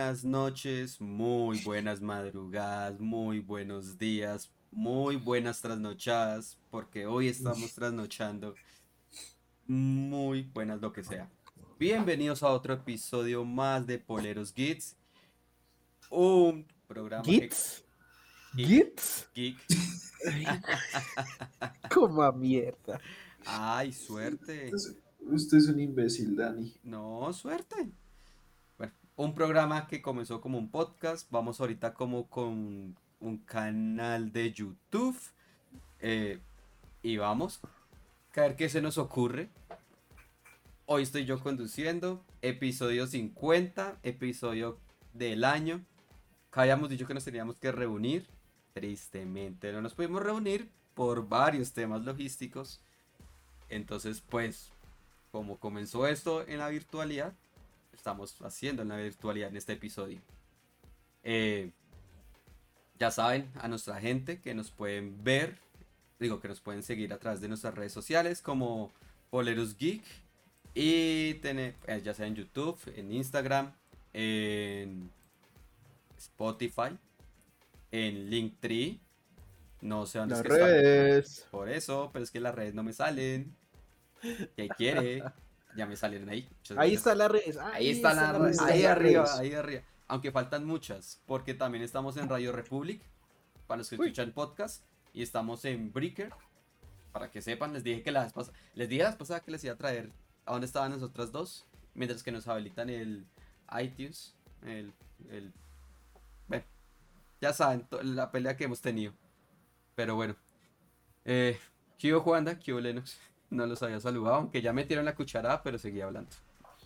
Buenas noches, muy buenas madrugadas, muy buenos días, muy buenas trasnochadas, porque hoy estamos trasnochando. Muy buenas lo que sea. Bienvenidos a otro episodio más de Poleros Geeks. Un programa ¿Gits? Geek. ¿Gits? Geek. Como a mierda. Ay, suerte. Usted es un imbécil, Dani. No, suerte. Un programa que comenzó como un podcast. Vamos ahorita como con un canal de YouTube. eh, y vamos a ver qué se nos ocurre. Hoy estoy yo conduciendo. Episodio 50. Episodio del año. Habíamos dicho que nos teníamos que reunir. Tristemente no nos pudimos reunir por varios temas logísticos. Entonces, pues, como comenzó esto en la virtualidad, estamos haciendo en la virtualidad en este episodio. Eh, ya saben, a nuestra gente que nos pueden ver, digo que nos pueden seguir a través de nuestras redes sociales como Polerus Geek y tener, eh, ya sea en YouTube, en Instagram, en Spotify, en Linktree. No sé dónde Las es que redes. Por eso, pero es que las redes no me salen. ¿Qué quiere? Ya me salieron ahí. Ahí está la red. Ahí está la red. Ahí las arriba, ahí arriba. Aunque faltan muchas, porque también estamos en Radio Republic, para los que Uy. escuchan podcast, y estamos en Breaker, para que sepan, les dije que la vez pasada, les dije la vez pasada que les iba a traer a dónde estaban las otras dos, mientras que nos habilitan el iTunes, el, el, bueno, ya saben, la pelea que hemos tenido. Pero bueno, eh, ¿qué hubo Juanda? ¿Qué hubo Lennox? No los había saludado, aunque ya metieron la cucharada, pero seguía hablando.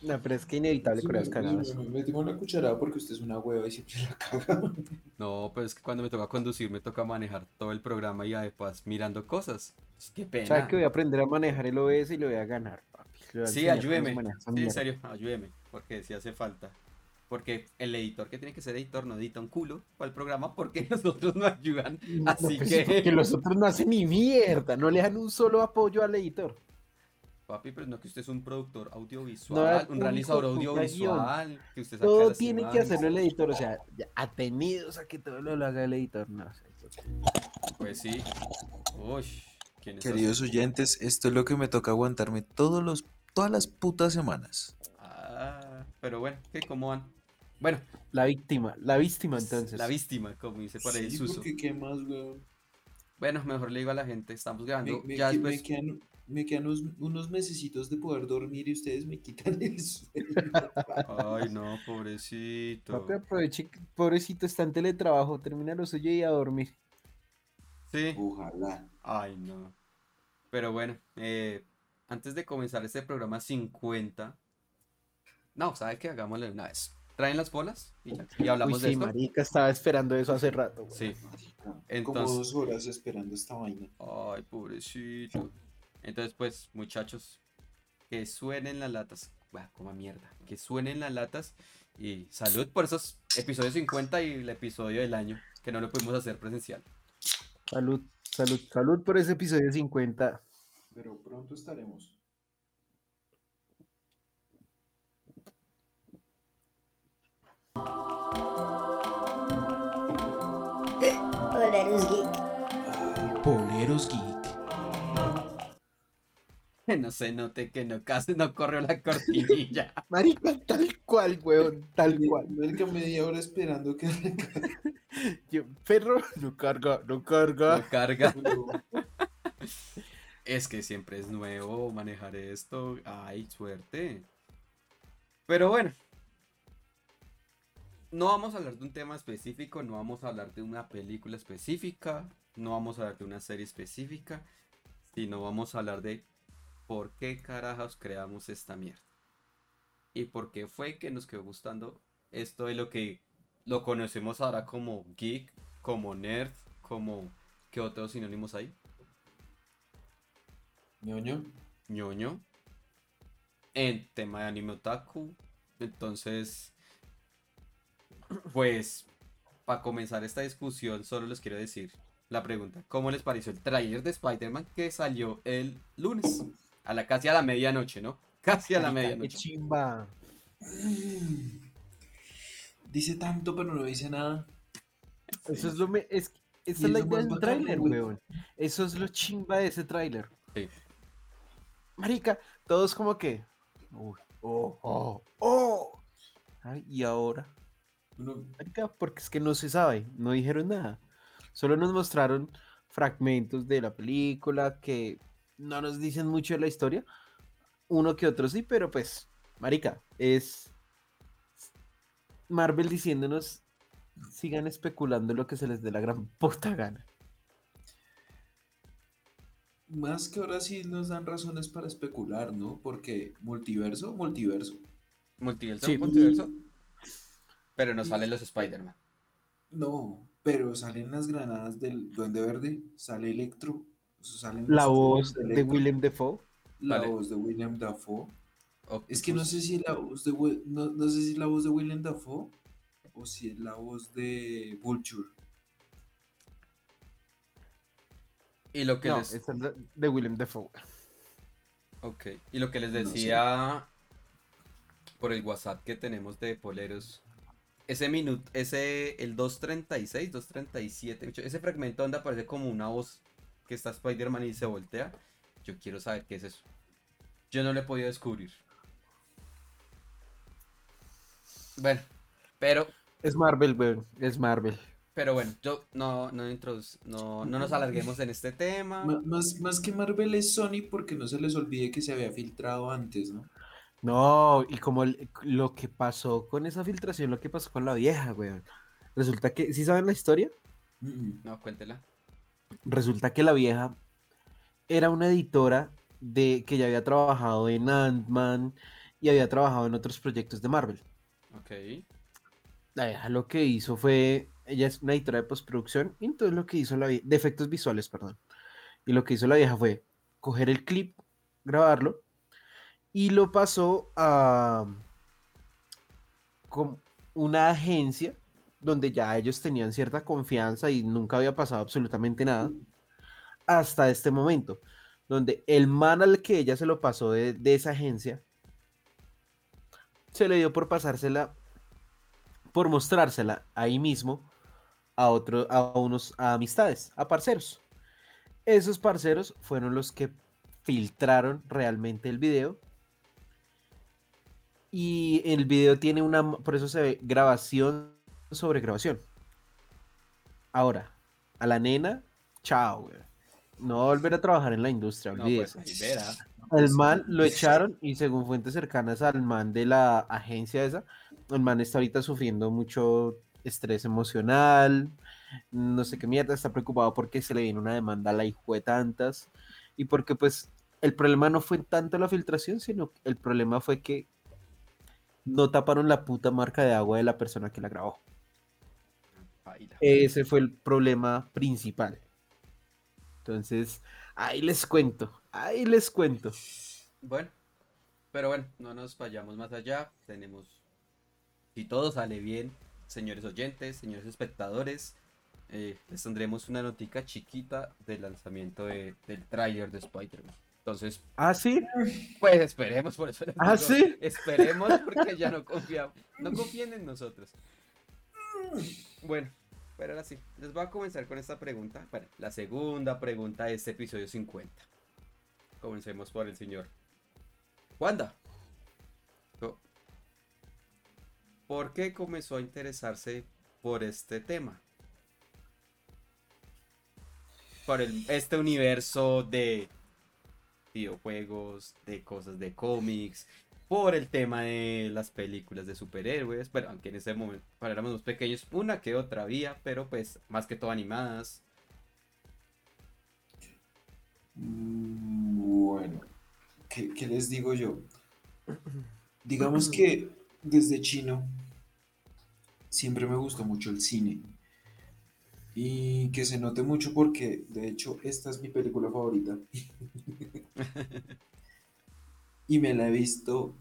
No, pero es que inevitable con las cagadas. Me metimos una cucharada porque usted es una hueva y siempre la caga. No, pero es que cuando me toca conducir me toca manejar todo el programa y además mirando cosas. Es que pena. ¿Sabes que voy a aprender a manejar el OBS y lo voy a ganar, papi? A Sí, ayúdeme. Sí, en serio, ayúdeme. Porque si hace falta. Porque el editor que tiene que ser editor no edita un culo para el programa porque nosotros no ayudan. No, Así pues, que- porque los otros no hacen ni mierda, no le dan un solo apoyo al editor. Papi, pero no que usted es un productor audiovisual, un hijo realizador audiovisual, que usted Todo tiene que hacerlo el editor, o sea, atenidos a que todo lo haga el editor. No, o sea, eso- Pues sí. Uy, ¿quién es Queridos oyentes, esto es lo que me toca aguantarme todos los, todas las putas semanas. Ah, pero bueno, ¿qué? ¿Cómo van? Bueno, la víctima, la víctima entonces. la víctima, como dice por ahí el Sí, Suso. porque qué más, weón. Bueno, mejor le digo a la gente, estamos grabando me ya que- me quedan, me quedan unos, unos mesecitos de poder dormir y ustedes me quitan el sueño. Ay, no, pobrecito. Papi, aproveche, pobrecito, está en teletrabajo, termina lo suyo y a dormir. Sí. Ojalá. Ay, no. Pero bueno, eh, antes de comenzar este programa 50, no, ¿sabe qué? Hagámosle de una vez. Traen las bolas y, ya, y hablamos Uy, de sí, esto. marica, estaba esperando eso hace rato. güey. Sí. Marica, Como Entonces- dos horas esperando esta vaina. Ay, pobrecito. Entonces, pues, muchachos, que suenen las latas. Bah, como mierda. Que suenen las latas. Y salud por esos episodios 50 y el episodio del año, que no lo pudimos hacer presencial. Salud, salud, salud por ese episodio 50. Pero pronto estaremos. Polerus Geek. Poleros Geek. Que no se note que no casi no corrió la cortinilla. Marica, tal cual, weón, tal cual. Marica, media hora esperando que Yo, perro, no carga, no carga. No carga. Es que siempre es nuevo manejar esto. Ay, suerte. Pero bueno. No vamos a hablar de un tema específico, no vamos a hablar de una película específica, no vamos a hablar de una serie específica, sino vamos a hablar de por qué carajos creamos esta mierda. Y por qué fue que nos quedó gustando esto de lo que lo conocemos ahora como geek, como nerd, como... ¿Qué otros sinónimos hay? ñoño. ñoño en tema de anime otaku. Entonces, pues, para comenzar esta discusión, solo les quiero decir la pregunta: ¿Cómo les pareció el tráiler de Spider-Man que salió el lunes? A la casi a la medianoche, ¿no? Casi a la Marica, Qué medianoche. chimba. Dice tanto, pero no dice nada. Eso es lo me- es, esa es la idea del tráiler, weón. Eso es lo chimba de ese tráiler. Sí. Marica, todos como que. Uy, oh, oh, oh. Ay, y ahora. Porque es que no se sabe, no dijeron nada. Solo nos mostraron fragmentos de la película que no nos dicen mucho de la historia. Uno que otro sí, pero pues, Marica, es Marvel diciéndonos sigan especulando lo que se les dé la gran puta gana. Más que ahora sí nos dan razones para especular, ¿no? Porque multiverso, multiverso. Multiverso, Sí. multiverso. Pero no salen los Spider-Man. No, pero salen las granadas del Duende Verde, sale Electro, salen La voz de Willem Dafoe. la Vale. voz de William Dafoe. Es que no sé si la voz de no, no sé si es la voz de William Dafoe o si es la voz de Vulture. Y lo que No, les... esa es de Willem Dafoe. Ok. Y lo que les No decía por el WhatsApp que tenemos de poleros. Ese minuto, ese, el 236, 237, ese fragmento donde aparece como una voz que está Spider-Man y se voltea. Yo quiero saber qué es eso. Yo no lo he podido descubrir. Bueno, pero, Es Marvel, weón. Es Marvel. pero bueno, yo no, no, no, no nos alarguemos en este tema. Ma- Más, más que Marvel es Sony porque no se les olvide que se había filtrado antes, ¿no? No, y como el- lo que pasó con esa filtración, lo que pasó con la vieja, weón. Resulta que, ¿sí saben la historia? No, cuéntela. Resulta que la vieja era una editora de que ya había trabajado en Ant-Man y había trabajado en otros proyectos de Marvel. Ok. La vieja lo que hizo fue, ella es una editora de postproducción, y entonces lo que hizo la vieja, de efectos visuales, perdón. Y lo que hizo la vieja fue coger el clip, grabarlo, y lo pasó a con una agencia donde ya ellos tenían cierta confianza y nunca había pasado absolutamente nada, hasta este momento, donde el man al que ella se lo pasó de, de esa agencia, se le dio por pasársela por mostrársela ahí mismo a otro, a unos a amistades, a parceros. Esos parceros fueron los que filtraron realmente el video. Y el video tiene una, por eso se ve grabación sobre grabación. Ahora, a la nena, chao, güey. No va a volver a trabajar en la industria, No, pues. El man lo echaron y según fuentes cercanas al man de la agencia esa, el man está ahorita sufriendo mucho estrés emocional, no sé qué mierda, está preocupado porque se le viene una demanda a la hijo de tantas y porque pues el problema no fue tanto la filtración, sino el problema fue que no taparon la puta marca de agua de la persona que la grabó. Baila. Ese fue el problema principal. Entonces, ahí les cuento, ahí les cuento. Bueno, pero bueno, no nos vayamos más allá. Tenemos, si todo sale bien, señores oyentes, señores espectadores, eh, les tendremos una notica chiquita del lanzamiento de- del tráiler de Spider-Man. Entonces, Ah, sí, pues esperemos, por eso ¿Ah, digo, sí? Esperemos porque ya no confiamos, no confíen en nosotros. Bueno, pero ahora sí, les voy a comenzar con esta pregunta. Bueno, la segunda pregunta de este episodio 50. Comencemos por el señor Wanda. ¿Por qué comenzó a interesarse por este tema? Por el- este universo de videojuegos, de cosas de cómics, por el tema de las películas de superhéroes, pero aunque en ese momento, cuando éramos más pequeños, una que otra había, pero pues más que todo animadas. Bueno, ¿qué, qué les digo yo? Digamos que desde chino siempre me gustó mucho el cine. Y que se note mucho porque, de hecho, esta es mi película favorita. Y me la he visto,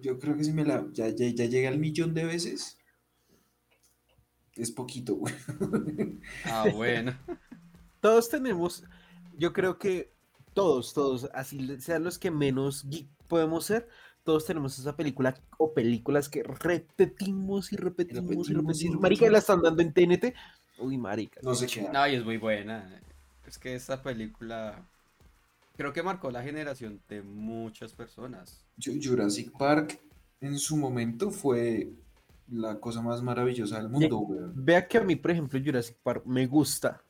yo creo que si me la, ya, ya, ya llega al millón de veces. Es poquito, güey. Ah, bueno. todos tenemos, yo creo que todos, todos, así sean los que menos geek podemos ser, todos tenemos esa película o películas que repetimos y repetimos y repetimos y repetimos. Marica, la están dando en TNT. Uy, marica. No sé qué. No, y es muy buena. Es que esta película creo que marcó la generación de muchas personas. Ju- Jurassic Park en su momento fue la cosa más maravillosa del mundo, weón. Vea que a mí, por ejemplo, Jurassic Park me gusta,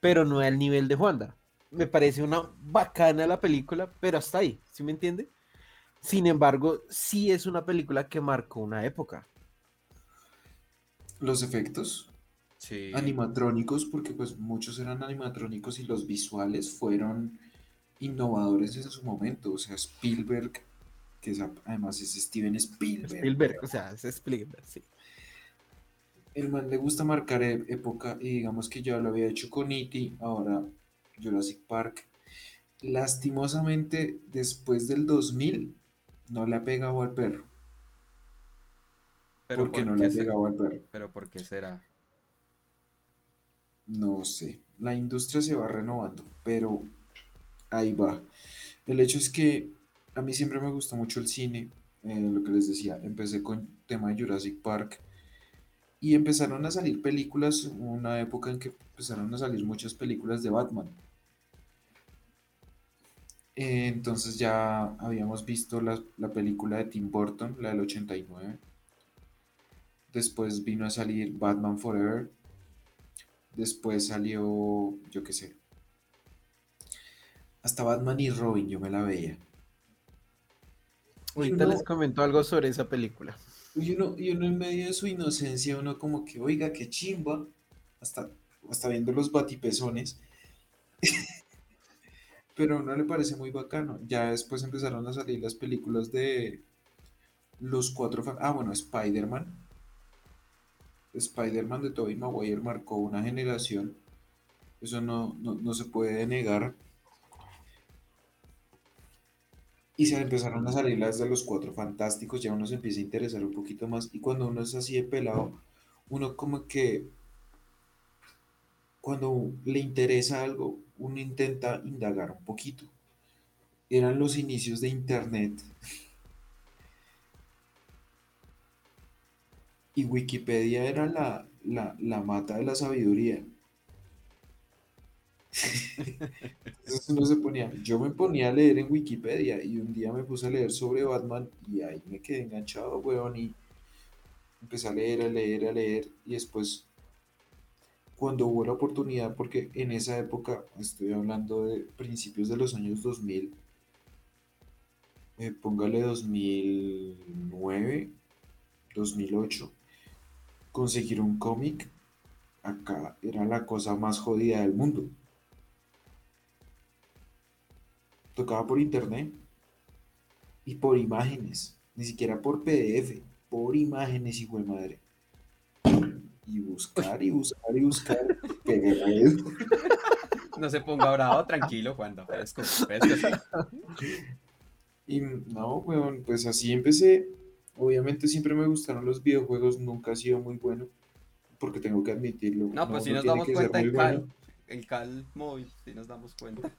pero no al nivel de Juanda. Me parece una bacana la película, pero hasta ahí, ¿sí me entiende? Sin embargo, sí es una película que marcó una época. Los efectos Sí. animatrónicos, porque pues muchos eran animatrónicos y los visuales fueron innovadores en su momento. O sea, Spielberg, que es, además es Steven Spielberg. Spielberg, o sea, es Spielberg, sí. El man le gusta marcar e- época y digamos que ya lo había hecho con E.T., ahora Jurassic Park. Lastimosamente, después del 2000, no le ha pegado al perro. Pero porque ¿por no le ha pegado al perro. Pero ¿por qué será? No sé. La industria se va renovando, pero ahí va. El hecho es que a mí siempre me gustó mucho el cine. eh, lo que les decía, empecé con tema de Jurassic Park. Y empezaron a salir películas, una época en que empezaron a salir muchas películas de Batman. Eh, entonces ya habíamos visto la, la película de Tim Burton, la del 89. Después vino a salir Batman Forever. Después salió, yo qué sé. Hasta Batman y Robin yo me la veía. Ahorita uno- les comento algo sobre esa película. Y uno, y uno en medio de su inocencia, uno como que, oiga, qué chimba. Hasta, hasta viendo los batipezones. Pero a uno le parece muy bacano. Ya después empezaron a salir las películas de los cuatro... fan- Ah, bueno, Spider-Man. Spider-Man de Tobey Maguire marcó una generación. Eso no, no, no se puede negar. Y se empezaron a salir las de los cuatro fantásticos, ya uno se empieza a interesar un poquito más. Y cuando uno es así de pelado, uno como que cuando le interesa algo, uno intenta indagar un poquito. Eran los inicios de internet. Y Wikipedia era la, la, la mata de la sabiduría. Entonces uno se ponía, yo me ponía a leer en Wikipedia y un día me puse a leer sobre Batman y ahí me quedé enganchado, weón, y empecé a leer, a leer, a leer y después cuando hubo la oportunidad, porque en esa época, estoy hablando de principios de los años 2000, eh, póngale 2009, 2008, conseguir un cómic, acá era la cosa más jodida del mundo. Tocaba por internet y por imágenes, ni siquiera por PDF, por imágenes, hijo de madre. Y buscar y buscar y buscar. No se ponga bravo, tranquilo, cuando fresco, fresco, sí. Y no, weón, pues así empecé. Obviamente siempre me gustaron los videojuegos, nunca ha sido muy bueno, porque tengo que admitirlo. No, pues si no nos damos cuenta en Cal, bueno. en Cal móvil, si nos damos cuenta.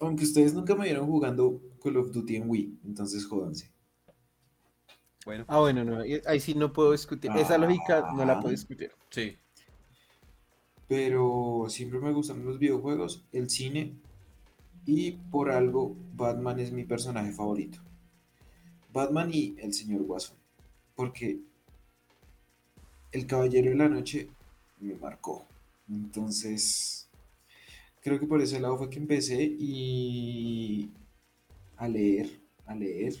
Aunque ustedes nunca me vieron jugando Call of Duty en Wii, entonces jódanse. Bueno, Ah, bueno, no, ahí ahí sí no puedo discutir. Esa lógica no la puedo Ah. discutir. sí. Pero siempre me gustaron los videojuegos, el cine, y por algo Batman es mi personaje favorito. Batman y el señor Guasón. Porque el Caballero de la Noche me marcó. Entonces, creo que por ese lado fue que empecé y a leer, a leer.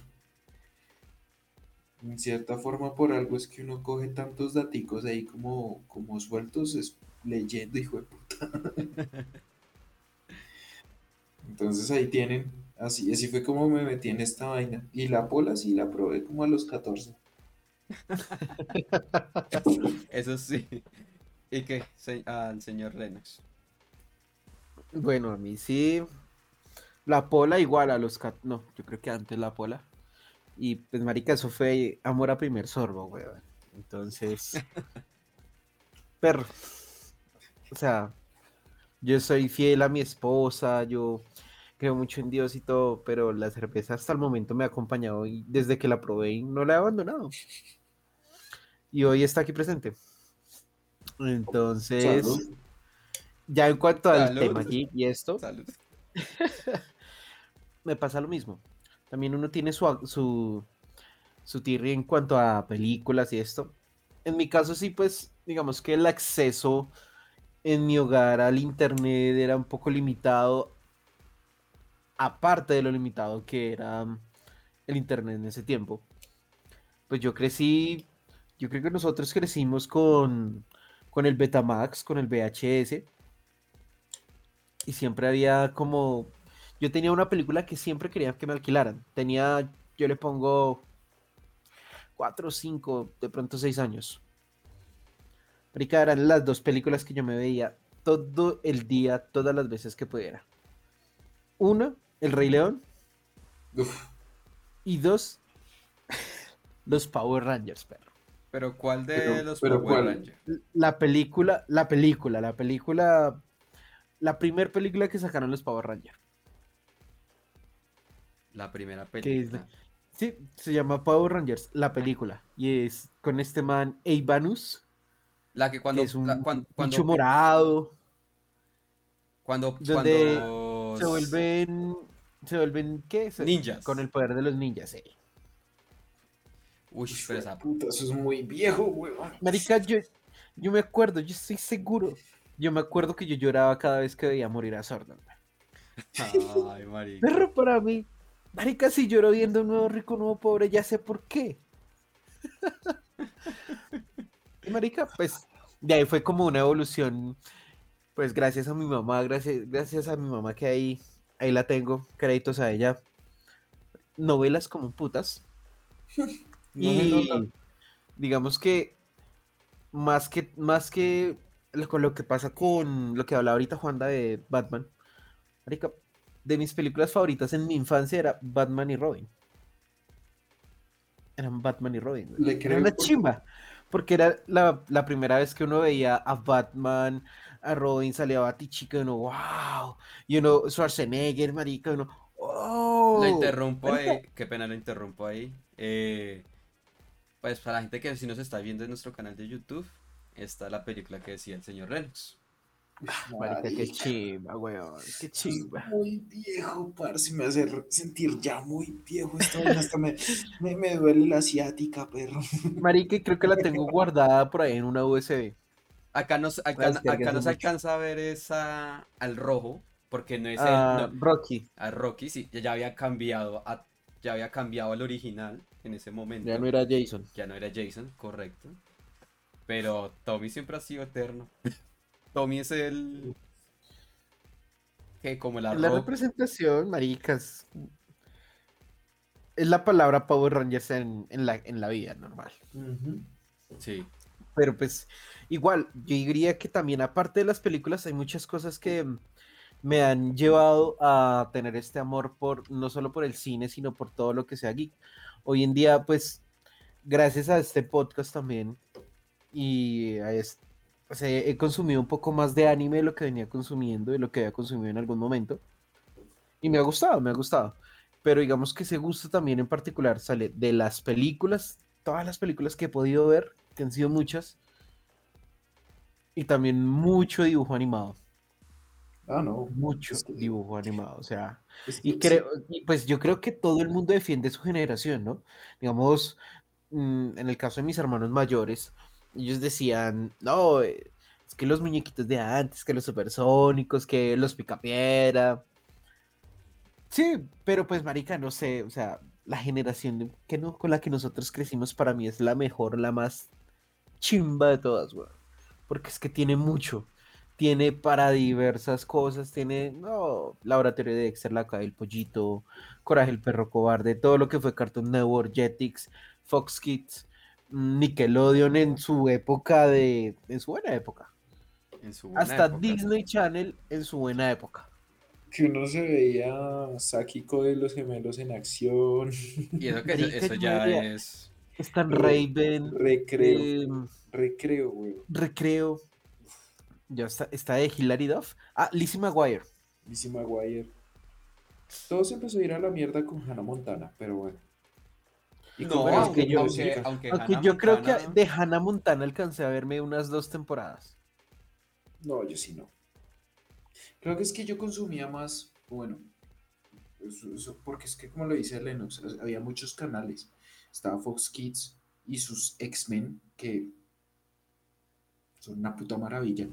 En cierta forma, por algo es que uno coge tantos daticos ahí como, como sueltos, es leyendo, hijo de puta. Entonces ahí tienen, así, así fue como me metí en esta vaina. Y la pola sí la probé como a los 14. Eso sí. ¿Y qué? Se- al señor Lennox. Bueno, a mí sí. La pola igual a los... cat- No, yo creo que antes la pola. Y pues, marica, eso fue amor a primer sorbo, weón. Entonces... Perro. O sea, yo soy fiel a mi esposa, yo... creo mucho en Dios y todo, pero la cerveza hasta el momento me ha acompañado y desde que la probé no la he abandonado. Y hoy está aquí presente. Entonces, Salud. Ya en cuanto al Salud. tema aquí y esto, me pasa lo mismo. También uno tiene su, su, su tirri en cuanto a películas y esto. En mi caso sí, pues, digamos que el acceso en mi hogar al internet era un poco limitado, aparte de lo limitado que era mm, el internet en ese tiempo. Pues yo crecí, yo creo que nosotros crecimos con, con el Betamax, con el VHS, y siempre había como yo tenía una película que siempre quería que me alquilaran. Tenía, yo le pongo cuatro, cinco, de pronto seis años. Marica, eran las dos películas que yo me veía todo el día, todas las veces que pudiera. Una, El Rey León. Uf, Y dos, los Power Rangers, perro. Pero ¿cuál de Pero- los pero Power ¿cuál? Rangers? La película, la película, la película, la primer película que sacaron los Power Rangers. La primera película. Sí, se llama Power Rangers, la película. Y es con este man, Eibanus, La que cuando, que es un la- cuan- cuando, morado. cuando, donde cuando Se vuelven, se vuelven, ¿qué? Se- Ninjas. Con el poder de los ninjas, sí. Uy, pero esa puta, eso es muy viejo, weón. Marica, yo, yo me acuerdo, yo estoy seguro. Yo me acuerdo que yo lloraba cada vez que veía morir a Zordon. Ay, marica. Perro para mí. Marica, si lloro viendo un nuevo rico, nuevo pobre, ya sé por qué. y marica, pues, de ahí fue como una evolución. Pues gracias a mi mamá, gracias, gracias a mi mamá que ahí, ahí la tengo, créditos a ella. Novelas como putas. Y digamos que más que más que lo, con lo que pasa con lo que hablaba ahorita Juanda de Batman, marica, de mis películas favoritas en mi infancia era Batman y Robin. Eran Batman y Robin. Le Era creo una chimba. Porque era la, la primera vez que uno veía a Batman, a Robin, salía Batichica, y uno, wow. Y uno, Schwarzenegger, marica, y uno, oh. Lo interrumpo marica, ahí, qué pena lo interrumpo ahí. Eh, pues para la gente que si nos está viendo en nuestro canal de YouTube, está la película que decía el señor Lennox. Marica, qué chimba, weón. Qué chimba. muy viejo, parce, me hace sentir ya muy viejo esta vaina, hasta me, me, me duele la asiática, perro. Marica, creo que la tengo guardada por ahí en una USB. Acá no, se- acá, acá alcanza a ver esa al rojo, porque no es el, Ah, no, Rocky. a Rocky, sí, ya había cambiado a, ya había cambiado al original en ese momento. Ya no era Jason. Ya no era Jason, correcto. Pero Tommy siempre ha sido eterno. Tommy es el. que como la La representación, maricas. Es la palabra Power Rangers en, en la, en la vida normal. Sí. Pero pues, igual, yo diría que también, aparte de las películas, hay muchas cosas que me han llevado a tener este amor por, no solo por el cine, sino por todo lo que sea geek. Hoy en día, pues, gracias a este podcast también, y es- pues, he, he consumido un poco más de anime de lo que venía consumiendo, de lo que había consumido en algún momento. Y me ha gustado, me ha gustado. Pero digamos que ese gusto también en particular sale de las películas, todas las películas que he podido ver, que han sido muchas, y también mucho dibujo animado, Ah, no. mucho es que- dibujo animado, o sea, es que y creo, y pues yo creo que todo el mundo defiende su generación, ¿no? Digamos, mm, en el caso de mis hermanos mayores, ellos decían, no, eh, es que los muñequitos de antes, que los supersónicos, que los picapiedra. Sí, pero pues marica, no sé, o sea, la generación que no, con la que nosotros crecimos para mí es la mejor, la más chimba de todas, weón. Porque es que tiene mucho. Tiene para diversas cosas, tiene, no, Laboratorio de Dexter, La Caja del Pollito, Coraje el Perro Cobarde, todo lo que fue Cartoon Network, Jetix, Fox Kids, Nickelodeon en su época de, en su buena época. En su buena Hasta época. Disney Channel en su buena época. Que uno se veía Sakiko de los gemelos en acción, Y eso que eso, ya es. Re- Raven, recreo, em, recreo, güey. Recreo. Ya está, está de Hilary Duff. Ah, Lizzie McGuire. Lizzie McGuire. Todo se empezó a ir a la mierda con Hannah Montana, pero bueno. Y No, es que yo- aunque, aunque yo creo que de Hannah Montana alcancé a verme unas dos temporadas. No, yo sí no. Creo que es que yo consumía más, bueno, eso- eso- porque es que como lo dice Lennox, había muchos canales. Estaba Fox Kids y sus X-Men, que son una puta maravilla.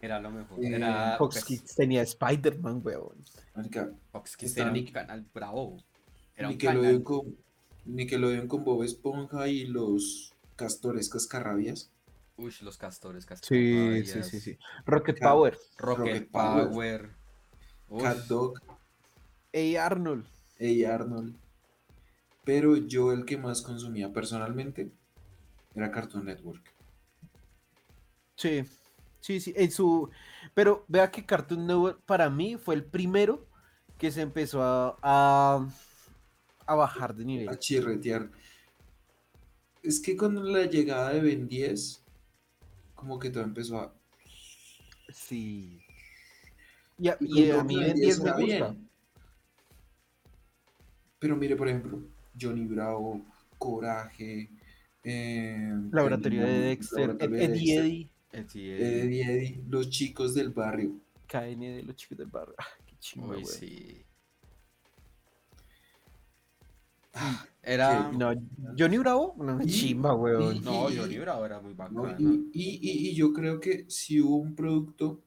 Era lo mejor. Eh, Era Fox pues, Kids tenía Spider-Man, weón. Fox Kids era un canal bravo. Era un canal. con, Nickelodeon con Bob Esponja y los Castores Cascarrabias. Uy, los castores, Sí, cascabayas, sí, sí, sí. Rocket Cat- Power. Rocket, Rocket Power. Power. Cat Dog, Ey, Arnold. Hey Arnold. Pero yo el que más consumía personalmente era Cartoon Network. Sí, sí, sí. En su... Pero vea que Cartoon Network para mí fue el primero que se empezó a, a, a bajar de a nivel. chirretear. Es que con la llegada de Ben 10, como que todo empezó a. Sí. Y a, y y con a mí Ben Ben 10 10 me gusta. bien. Pero mire, por ejemplo, Johnny Bravo, Coraje, eh, Laboratorio de Dexter, Laboratorio de Eddie Eddie, sí, Eddie Eddie, los chicos del barrio. KN de los chicos del barrio. Qué chingón, Uy, güey. sí. Era. No, Johnny Bravo, una chimba, weón. No, Johnny Bravo era muy ¿no? bacano. Y, y- y- y yo creo que si hubo un producto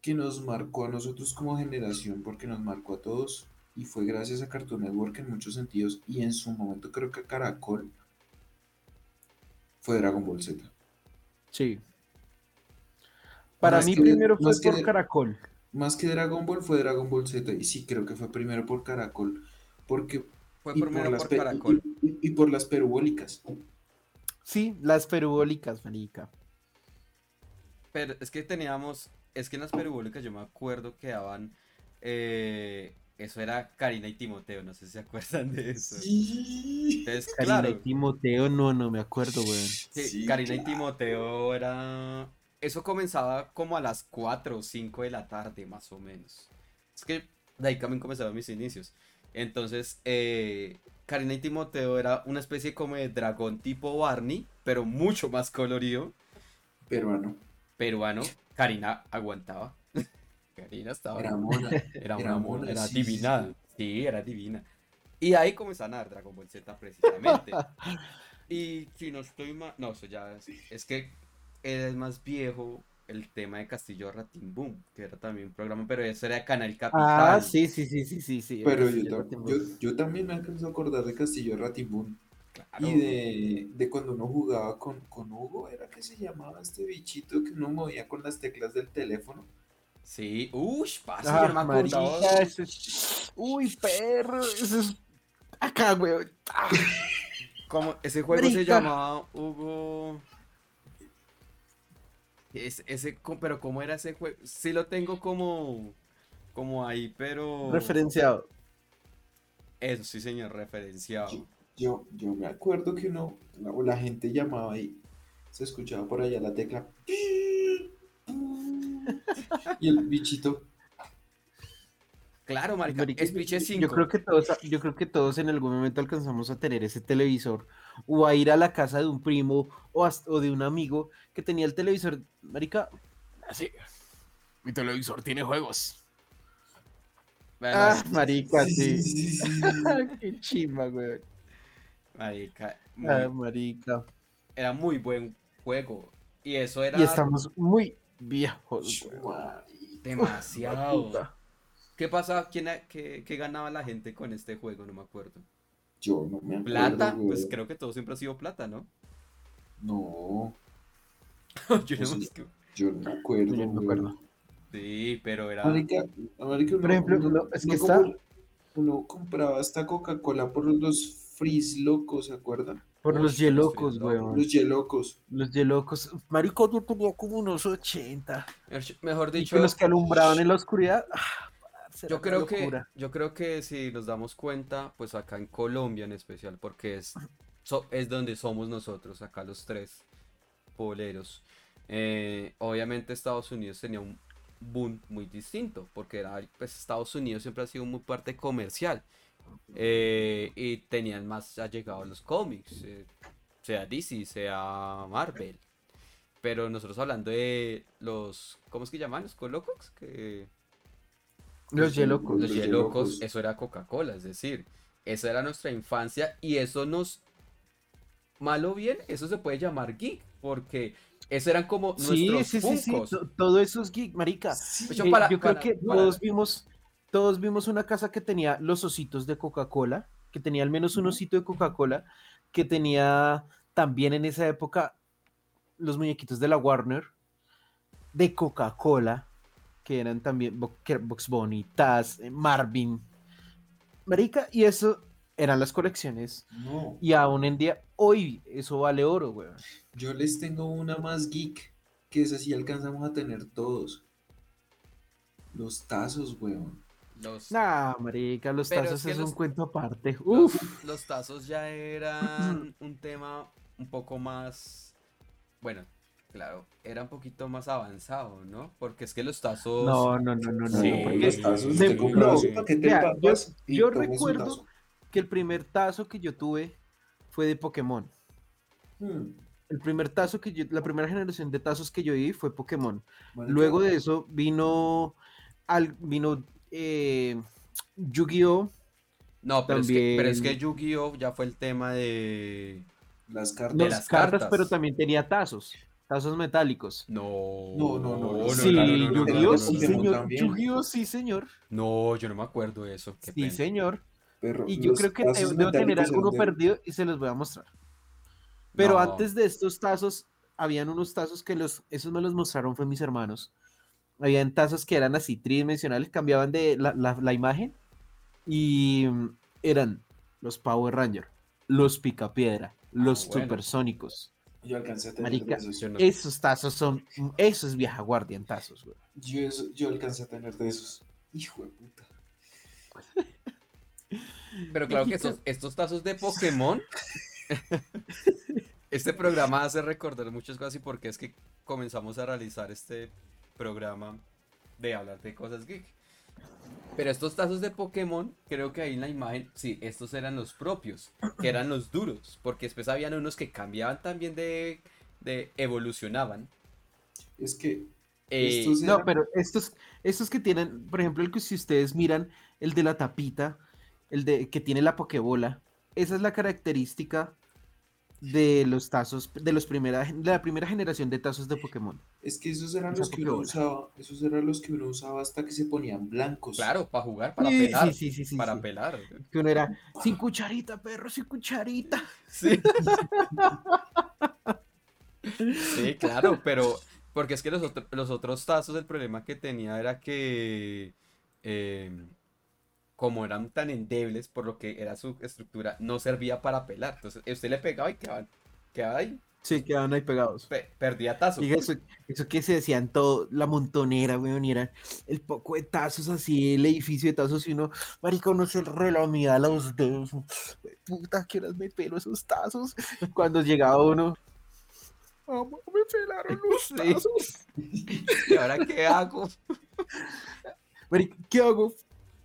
que nos marcó a nosotros como generación, porque nos marcó a todos, y fue gracias a Cartoon Network en muchos sentidos, y en su momento creo que a Caracol, fue Dragon Ball Z. Sí. Para Más mí que- primero fue que por de- Caracol. Más que Dragon Ball fue Dragon Ball Z, y sí creo que fue primero por Caracol, porque... Fue y primero las por pe- Caracol. y- y- y por las perubólicas. Sí, las perubólicas, marica. Pero es que teníamos. Es que en las perubólicas yo me acuerdo que daban. eh, eso era Karina y Timoteo, no sé si se acuerdan de eso. Sí. Entonces, Karina claro. y Timoteo, no, no me acuerdo, weón. Sí, Sí, Karina y. Timoteo era... Eso comenzaba como a las 4 o 5 de la tarde, más o menos. Es que de ahí también comenzaron mis inicios. Entonces, eh, Karina y Timoteo era una especie como de dragón tipo Barney, pero mucho más colorido. Peruano. Peruano. Karina aguantaba. Karina estaba... Era mona. Era una mona, era sí, divina. sí. Sí, era divina. Y ahí comenzaron a dar Dragon Ball Z precisamente. y si no estoy mal, no, eso ya es, es que es más viejo el tema de Castillo Boom, que era también un programa, pero eso era Canal Capital. Ah, sí, sí, sí, sí, sí, sí. Pero yo, también me alcanzo a acordar de Castillo Ratimbun claro. y de, de cuando uno jugaba con, con Hugo, ¿era que se llamaba este bichito que uno movía con las teclas del teléfono? Sí, uy, parce, Ah, no me es- Uy, perro, eso es... Acá, weón. Ah, Como ese juego se llamaba Hugo. Es, ese, pero ¿cómo era ese juego? Sí lo tengo como, como ahí, pero. Referenciado. Eso sí, señor, referenciado. Yo, yo, yo me acuerdo que uno, la, la gente llamaba y se escuchaba por allá la tecla. Y el bichito. Claro, marica, Marica, Espiche 5. Yo creo que todos, yo creo que todos en algún momento alcanzamos a tener ese televisor o a ir a la casa de un primo o, de un amigo que tenía el televisor, marica, así. Mi televisor tiene juegos. Bueno, Ah, marica, Sí, sí. sí, sí, sí. Qué chimba, güey. marica, muy- Ah, marica. era muy buen juego. Y eso era Y estamos muy viejos, güey. Demasiado. ¿Qué pasa? ¿Quién, qué, qué ganaba la gente con este juego? No me acuerdo. Yo no me acuerdo. ¿Plata? Pues creo que todo siempre ha sido plata, ¿no? No, Yo no Pues yo no me acuerdo. Yo no me acuerdo. Sí, pero era. Marica, Por ejemplo, uno, no, es uno que está- uno compraba hasta Coca-Cola por los frizz locos, ¿se acuerdan? Por Uy, los yelocos, weón. Los yelocos. Los yelocos. Marico, yo tenía como unos 80. Mejor Y dicho, que los que alumbraban en la oscuridad. ah, yo creo que, yo creo que si nos damos cuenta, pues acá en Colombia en especial, porque es, so- es donde somos nosotros, acá los tres poleros. eh, obviamente Estados Unidos tenía un boom muy distinto, porque era, pues, Estados Unidos siempre ha sido muy parte comercial. eh, y tenían más allegados los cómics, eh, sea DC, sea Marvel. Pero nosotros hablando de los, ¿cómo es que llaman? Los colocos, que Los Yelocos. los Los Yelocos, eso era Coca-Cola, es decir, esa era nuestra infancia y eso nos, mal o bien, eso se puede llamar geek, porque esos eran como Sí, nuestros sí, sí, sí, todo eso es geek, marica. Eh, para- yo creo para- que para- todos vimos, todos vimos una casa que tenía los ositos de Coca-Cola, que tenía al menos un osito de Coca-Cola, que tenía también en esa época los muñequitos de la Warner, de Coca-Cola, que eran también Bo- que era Bugs Bunny, Taz, eh, Marvin, marica, y eso eran las colecciones. No, Y aún en día, hoy, eso vale oro, weón. yo les tengo una más geek, que esa sí alcanzamos a tener todos. Los tazos, weón. Los, Nah, marica, los Pero tazos es que es los- un cuento aparte. los- Uf. los tazos ya eran un tema un poco más, bueno, claro, era un poquito más avanzado, ¿no? Porque es que los tazos... No, no, no, no, no. Sí, no, No, porque los tazos, de- no, yo- yo recuerdo- que el primer tazo que yo tuve fue de Pokémon. Hmm, El primer tazo que yo, la primera generación de tazos que yo vi fue Pokémon. marica, Luego de eso vino al, vino eh, Yu-Gi-Oh! No, pero es, que, pero es que También- Yu-Gi-Oh ya fue el tema de... Las cartas. De Las las cartas, cartas. pero también tenía tazos, tazos metálicos. No, No, no, no, sí, Yu-Gi-Oh! sí, señor. también. Yu-Gi-Oh! sí, señor. No, yo no me acuerdo de eso. qué Sí, pena. señor. Perro, Y yo creo que debo tener alguno perdido y se los voy a mostrar. Pero No. antes de estos tazos, habían unos tazos que los, esos me los mostraron fue mis hermanos. Habían tazos que eran así tridimensionales, cambiaban de la, la- la imagen y mm, eran los Power Ranger, los Picapiedra, los Ah, bueno. Supersónicos. Yo alcancé a tener Marica, de esos. Esos tazos son, eso es vieja guardia en tazos, güey. Yo, eso- yo alcancé a tener de esos. Hijo de puta. Pero claro que estos, estos tazos de Pokémon. este programa hace recordar muchas cosas y por qué es que comenzamos a realizar este programa de hablar de cosas geek. Pero estos tazos de Pokémon, creo que ahí en la imagen, sí, estos eran los propios, que eran los duros, porque después habían unos que cambiaban también de, de evolucionaban. Es que Eh, estos No, pero estos, estos que tienen, por ejemplo, el que si ustedes miran, el de la tapita, el de que tiene la pokebola, esa es la característica de los tazos, de los primera, de la primera generación de tazos de Pokémon. Es que esos eran Esa los que uno usaba, esos eran los que uno usaba hasta que se ponían blancos. claro, para jugar, para Sí, pelar. sí, sí, sí, sí, para sí. pelar. Que uno era sin cucharita, perro, sin cucharita. Sí. Sí, claro, pero porque es que los, otro- los otros tazos, el problema que tenía era que eh, como eran tan endebles, por lo que era su estructura, no servía para pelar. Entonces, usted le pegaba y quedaba, quedaba ahí, Sí, quedaban ahí pegados. pe- perdía tazo. Y eso, eso que se decían todo, la montonera, weón, y era el poco de tazos así, el edificio de tazos, y uno, marica, uno se relamía los dedos, puta, que horas me pelo esos tazos, cuando llegaba uno, "Mamá, me pelaron los Sí. tazos, ¿Y ahora qué hago? marica, ¿qué hago?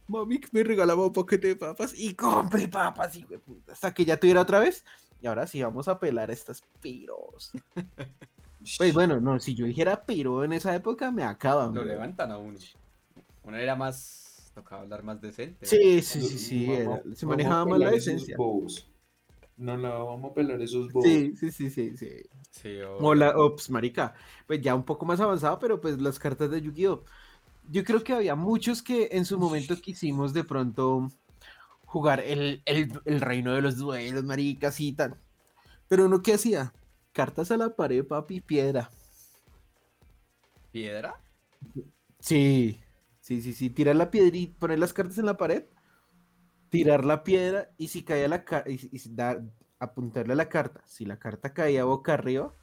Mami, me regalaba un paquete de papas, y compré papas, y puta, hasta que ya tuviera otra vez, y ahora sí vamos a pelar estas piros. Pues bueno, no, si yo dijera piro en esa época, me acaban. Lo levantan a uno. Uno era más, tocaba hablar más decente. Sí, sí, sí, sí, Vamos- era- vamos se a manejaba más la decencia. bobos. No, no, vamos a pelar esos bobos. Sí, sí, sí, sí, sí. Sí, o- O la, ops, marica, pues ya un poco más avanzado, pero pues las cartas de Yu-Gi-Oh! Yo creo que había muchos que en su momento quisimos de pronto jugar el, el, el reino de los duelos, maricas y tal. Pero uno qué hacía? Cartas a la pared, papi, piedra. ¿Piedra? Sí, sí, sí, sí, tirar la piedra y poner las cartas en la pared, tirar la piedra y si caía la carta, y, y dar, apuntarle a la carta, si la carta caía boca arriba,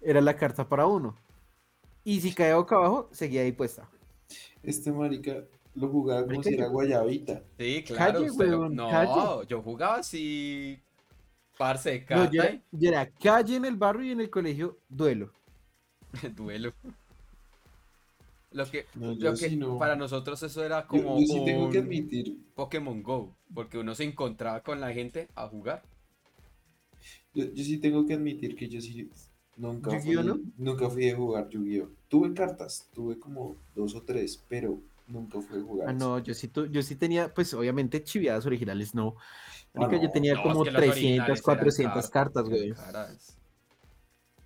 era la carta para uno. Y si caía boca abajo, seguía ahí puesta. Este marica lo jugaba como si era guayabita. Sí, claro. Calle, usted lo- huevón, No, calle. yo jugaba así. Parce de No, yo, era, y- yo era calle en el barrio y en el colegio, duelo. Duelo. Lo que, No, lo yo que sí no. para nosotros eso era como yo sí tengo que un admitir, Pokémon Go, porque uno se encontraba con la gente a jugar. yo, yo sí tengo que admitir que yo sí nunca fui, ¿Yu-Gi-Oh, no? nunca fui de jugar Yu-Gi-Oh. Tuve cartas, tuve como dos o tres, pero nunca fui de jugar. Ah, no, yo sí, tu- yo sí tenía, pues obviamente chiviadas originales no. Marica, no, yo tenía No, es como que las 300, originales eran 400 cartas, güey.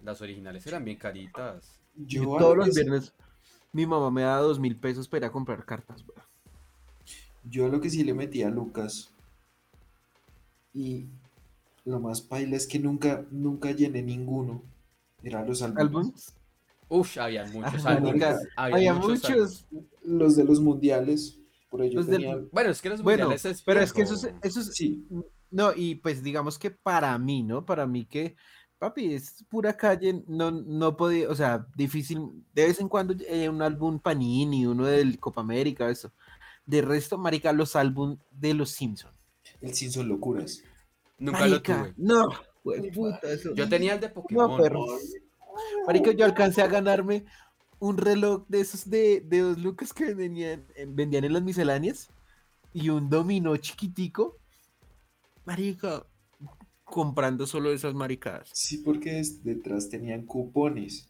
Las originales eran bien caritas. Yo, Yo a todos lo los que viernes, mi mamá me daba dos mil pesos para ir a comprar cartas, güey. Yo a lo que sí le metí a Lucas. Y lo más paila es que nunca, nunca llené ninguno. Eran los álbumes. ¿Álbums? Uf, había muchos Ah, álbumes. Había, Había muchos. Los de los mundiales. Por ello Los del- tenía. Bueno, es que los Bueno, mundiales es pero es que eso es, eso es- Sí, no, y pues digamos que para mí, ¿no? Para mí que, papi, es pura calle, no, no podía, o sea, difícil, de vez en cuando eh, un álbum Panini, uno del Copa América, eso. De resto, marica, los álbum de los Simpsons. el Simpson Locuras. Nunca Marica, lo tuve. no, güey, puta, eso. Yo tenía el de Pokémon. Marica, yo alcancé a ganarme un reloj de esos de, de dos lucas que vendían, en- vendían en las misceláneas y un dominó chiquitico. Marica, comprando solo esas maricadas. Sí, porque es- detrás tenían cupones.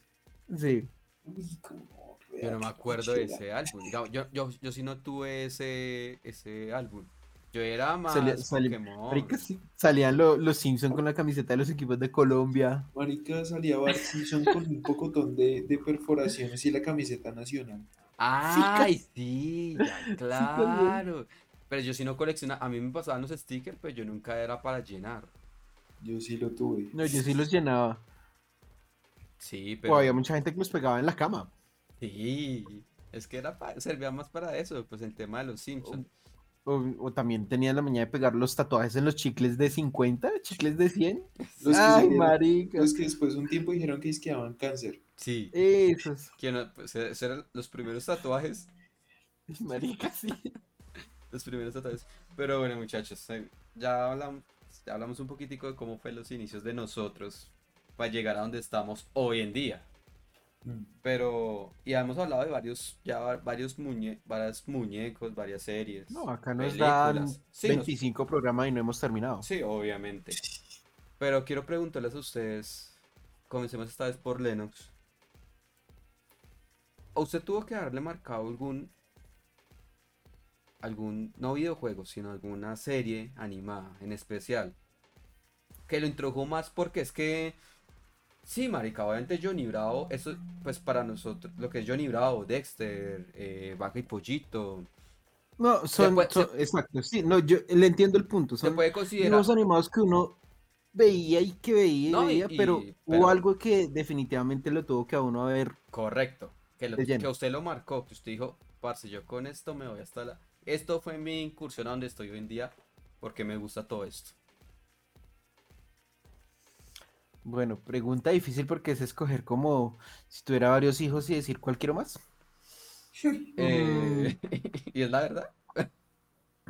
Sí. Uy, cómo Yo no me acuerdo de ese álbum. Digamos, Yo, yo, yo sí no tuve ese, ese álbum. Yo era más Salía- Pokémon. Marica, sí, Salían lo- los Simpsons con la camiseta de los equipos de Colombia. Marica salía Bart Simpson con un pocotón de, de perforaciones y la camiseta nacional. Ay, sí, ya, también. claro. Pero yo sí no coleccionaba. A mí me pasaban los stickers, pero yo nunca era para llenar. Yo sí lo tuve. No, yo sí los llenaba. Sí, O pero. había mucha gente que los pegaba en la cama. Sí. Es que era pa- servía más para eso, pues el tema de los Simpsons. O, o también tenía la mañana de pegar los tatuajes en los chicles de 50, chicles de 100. Los que, Ay, salieron- marica. los que después de un tiempo dijeron que es que daban cáncer. Sí. Esos. Que no, pues, esos eran los primeros tatuajes. Marica, sí. Los primeros tatuajes. Pero bueno, muchachos, eh, ya hablamos, ya hablamos un poquitico de cómo fue los inicios de nosotros para llegar a donde estamos hoy en día. Mm. Pero, y hemos hablado de varios, ya va- varios muñe, varios muñecos, varias series. No, acá nos dan. Sí, nos- 25 programas y no hemos terminado. sí, obviamente. Pero quiero preguntarles a ustedes, comencemos esta vez por Lennox. ¿A usted tuvo que darle marcado algún, algún, no videojuego, sino alguna serie animada en especial? Que lo introdujo más porque es que, sí, marica, obviamente Johnny Bravo, eso, pues para nosotros, lo que es Johnny Bravo, Dexter, eh, Vaca y Pollito, No, son, puede- son- exacto, sí, no, yo le entiendo el punto. se puede considerar... dibujos animados que uno veía y que veía y No, y- veía, pero y- hubo algo que definitivamente lo tuvo que a uno ver. Correcto. Que, lo- que usted lo marcó, que usted dijo, parce, yo con esto me voy hasta la... Esto fue mi incursión a donde estoy hoy en día porque me gusta todo esto. Bueno, pregunta difícil porque es escoger como si tuviera varios hijos y decir cuál quiero más. Eh, y es la verdad.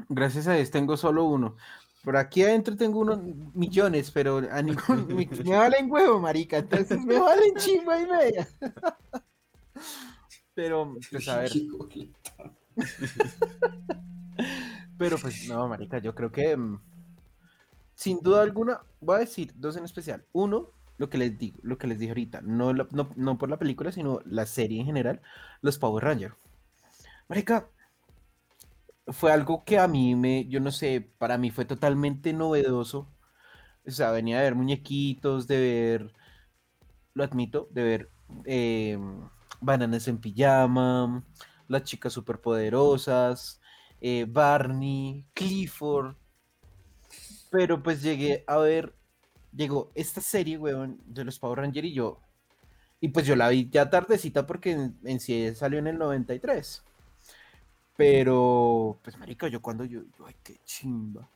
Gracias a Dios tengo solo uno. Por aquí adentro tengo unos millones, pero a ningún me, me valen huevo, marica. Entonces me valen chimba y media. Pero, pues a ver, pero pues no, marica, yo creo que mm, sin duda alguna voy a decir dos en especial. Uno, lo que les digo, lo que les dije ahorita, no, no, no por la película, sino la serie en general, los Power Rangers. Marica, fue algo que a mí me, yo no sé, para mí fue totalmente novedoso. O sea, venía de ver muñequitos, de ver, lo admito, de ver eh, bananas en pijama, las chicas superpoderosas, eh, Barney, Clifford. Pero pues llegué a ver, llegó esta serie, weón, de los Power Rangers y yo, y pues yo la vi ya tardecita porque en, sí salió en el 93. Pero, pues, marica, yo cuando yo, yo, ay, qué chimba.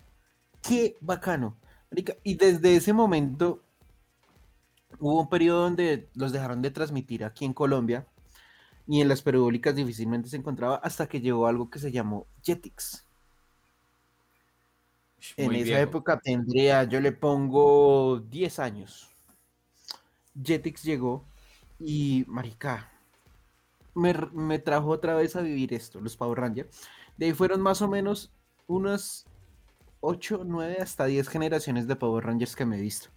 Qué bacano. Marica, y desde ese momento hubo un periodo donde los dejaron de transmitir aquí en Colombia y en las periódicas difícilmente se encontraba hasta que llegó algo que se llamó Jetix. En esa viejo. época tendría, yo le pongo 10 años. Jetix llegó y, marica, me, me trajo otra vez a vivir esto, los Power Rangers. De ahí fueron más o menos unas 8, 9 hasta 10 generaciones de Power Rangers que me he visto.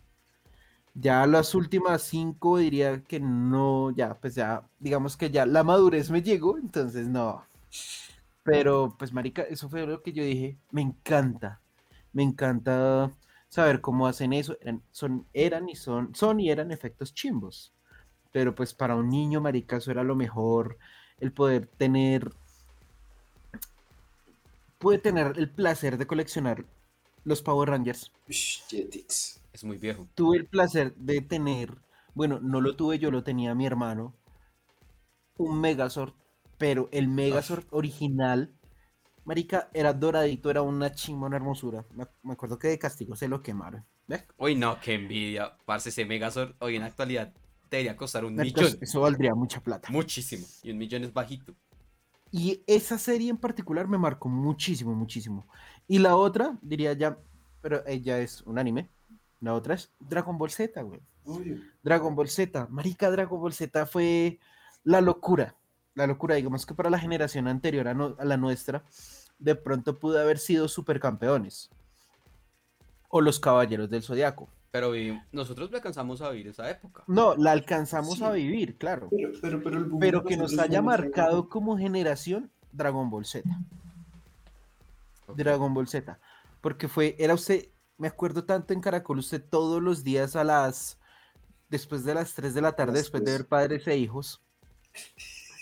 Ya las últimas 5 diría que no, ya, pues ya, digamos que ya la madurez me llegó, entonces no. Pero pues marica, eso fue lo que yo dije, me encanta, me encanta saber cómo hacen eso. Eran, son, eran y son, son y eran efectos chimbos. Pero pues para un niño, marica, eso era lo mejor, el poder tener, puede tener el placer de coleccionar los Power Rangers. Jetix. Es muy viejo. Tuve el placer de tener, bueno, no lo tuve yo, lo tenía mi hermano, un Megazord, pero el Megazord original, marica, era doradito, era una chimba, una hermosura. Me, me acuerdo que de castigo se lo quemaron. ¿Ves? Uy, no, qué envidia. Parce, ese Megazord hoy en la actualidad debería costar un millón. Eso valdría mucha plata. Muchísimo. Y un millón es bajito. Y esa serie en particular me marcó muchísimo, muchísimo. Y la otra, diría ya, pero ella es un anime. La otra es Dragon Ball Z, güey. Dragon Ball Z. Marica, Dragon Ball Z fue la locura. La locura, digamos que para la generación anterior a, no- a la nuestra, de pronto pudo haber sido supercampeones. O los caballeros del zodiaco. Pero vivim- nosotros no alcanzamos a vivir esa época. No, la alcanzamos a vivir, claro. Pero, pero, pero, el boom Pero de que nos haya marcado como generación Dragon Ball Z. Dragon Ball Z. Porque fue, era usted, me acuerdo tanto en Caracol, usted todos los días a las, después de las 3 de la tarde, Las después de ver padres e hijos,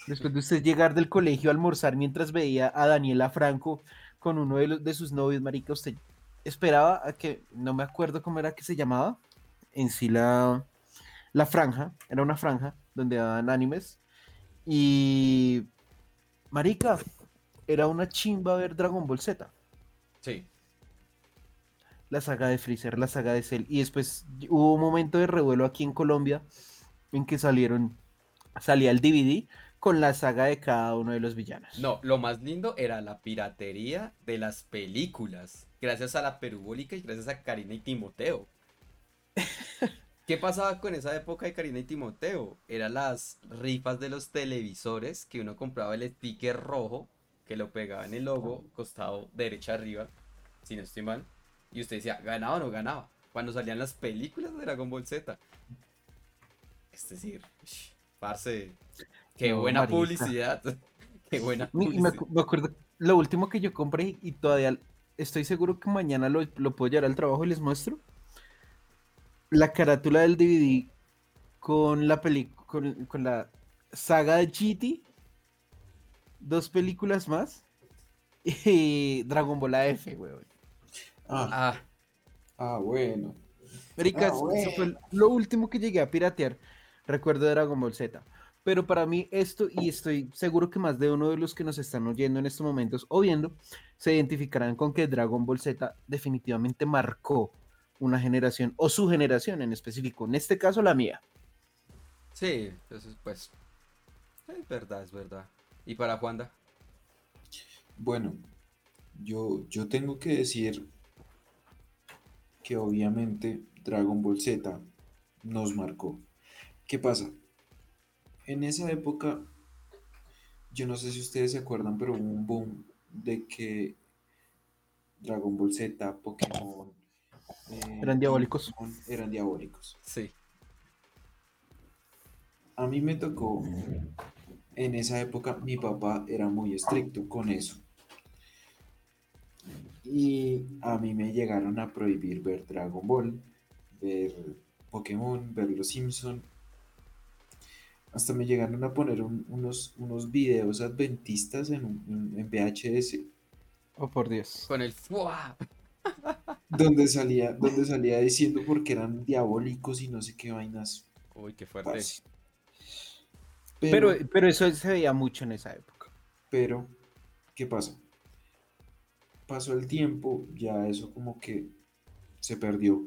después de usted llegar del colegio a almorzar mientras veía a Daniela Franco con uno de, los, de sus novios, marica, usted esperaba a que, no me acuerdo cómo era que se llamaba, en sí la, la franja, era una franja donde daban animes, y, marica, era una chimba ver Dragon Ball Z Sí. la saga de Freezer, la saga de Cell. Y después hubo un momento de revuelo aquí en Colombia en que salieron, salía el DVD con la saga de cada uno de los villanos. No, lo más lindo era la piratería de las películas. Gracias a la perubólica y gracias a Karina y Timoteo. ¿Qué pasaba con esa época de Karina y Timoteo? Eran las rifas de los televisores que uno compraba el sticker rojo, que lo pegaba en el logo, costado derecha arriba, si no estoy mal. Y usted decía, ¿ganaba o no ganaba? Cuando salían las películas de Dragon Ball Z. Es decir, parce, qué No, buena publicidad. Qué buena me, publicidad. acu- me acuerdo, lo último que yo compré y todavía estoy seguro que mañana lo, lo puedo llevar al trabajo y les muestro. La carátula del DVD con la peli con, con la saga de GT, dos películas más y Dragon Ball AF, weón. Ah, Ah, ah, bueno. Marica, Ah, eso- eso fue lo último que llegué a piratear. Recuerdo de Dragon Ball Z. Pero para mí esto, y estoy seguro que más de uno de los que nos están oyendo en estos momentos o viendo, se identificarán con que Dragon Ball Z definitivamente marcó una generación, o su generación en específico, en este caso la mía. sí, eso es, pues. Es verdad, es verdad. ¿Y para Juanda? Bueno, yo, yo tengo que decir que obviamente Dragon Ball Z nos marcó. ¿Qué pasa? En esa época, yo no sé si ustedes se acuerdan, pero hubo un boom de que Dragon Ball Z, Pokémon, eh, Eran diabólicos. Eran diabólicos. Sí. A mí me tocó, en esa época, mi papá era muy estricto con eso. Y a mí me llegaron a prohibir ver Dragon Ball, ver Pokémon, ver Los Simpson. Hasta me llegaron a poner un- unos, unos videos adventistas en, un- en- en VHS, Oh, por Dios. Con el ¡fua! donde salía, donde salía diciendo porque eran diabólicos y no sé qué vainas. Uy, qué fuerte. Pero, pero eso se veía mucho en esa época. Pero, ¿qué pasa? Pasó el tiempo, ya eso como que se perdió.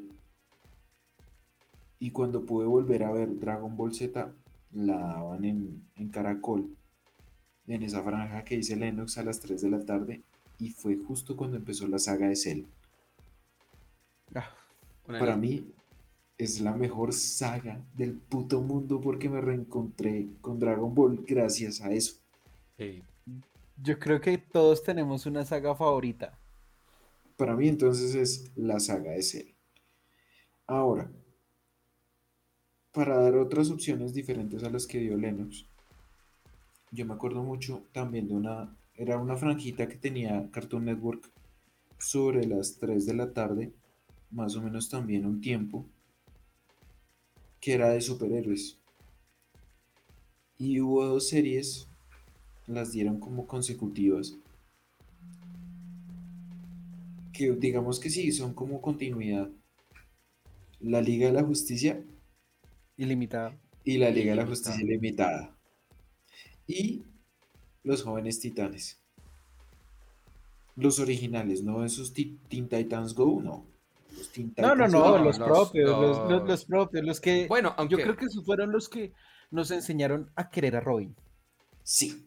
Y cuando pude volver a ver Dragon Ball Z, la daban en, en Caracol, en esa franja que dice Lennox a las 3 de la tarde, y fue justo cuando empezó la saga de Cell. Ah, Para mí, es la mejor saga del puto mundo porque me reencontré con Dragon Ball gracias a eso. Sí. Yo creo que todos tenemos una saga favorita. Para mí entonces es la saga de Cell. Ahora, para dar otras opciones diferentes a las que dio Lennox, yo me acuerdo mucho también de una, era una franjita que tenía Cartoon Network sobre las 3 de la tarde, más o menos también un tiempo, que era de superhéroes. Y hubo dos series, las dieron como consecutivas, que digamos que sí, son como continuidad. La Liga de la Justicia Ilimitada. y la Liga de la. Justicia Ilimitada. Y los jóvenes titanes. Los originales, no esos Teen Titans Go, no. Los Teen No, no, Titans no, Go. no, los los- propios, los, los- los- los propios, los que Bueno, aunque yo creo que esos fueron los que nos enseñaron a querer a Robin. Sí.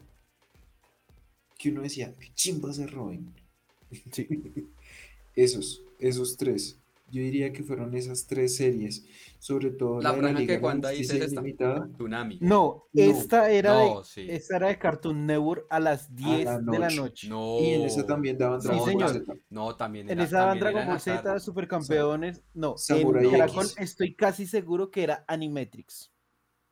Que uno decía, qué chimba ser Robin. Sí. Esos, esos tres. Yo diría que fueron esas tres series. Sobre todo La la, de la Liga que dice Justicia es esta. Tsunami. No, No. esta era No, de sí. esta era de Cartoon Network a las 10 la de la noche. No. Y en esa también daban No, Dragon Ball señor. Z. No, también En era- esa daban Dragon en Ball Z. Supercampeones. No, Samurai en Caracol X. estoy casi seguro que era Animatrix.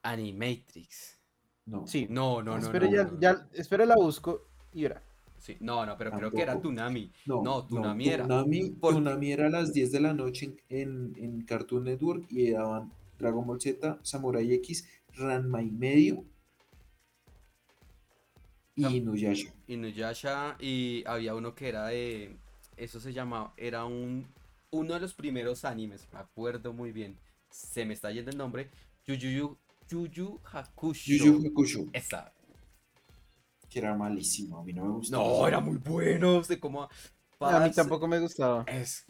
Animatrix. No. Sí. No, no, no. espera, no, ya, no, ya, no. espera, la busco y verá. Sí, no, no, pero creo que era Tampoco. Tsunami. No, No, Tsunami era. Tsunami era a las 10 de la noche en, en, en Cartoon Network y daban Dragon Ball Z, Samurai X, Ranma y medio y Inuyasha. Inuyasha y había uno que era de. Eso se llamaba. Era un. Uno de los primeros animes. Me acuerdo muy bien. Se me está yendo el nombre. Yuyu, Yuyu Hakusho. Yu Yu Hakusho, Esa. Que era malísimo, a mí no me gustó. No, era muy bueno. sé cómo. A mí tampoco me gustaba. Es.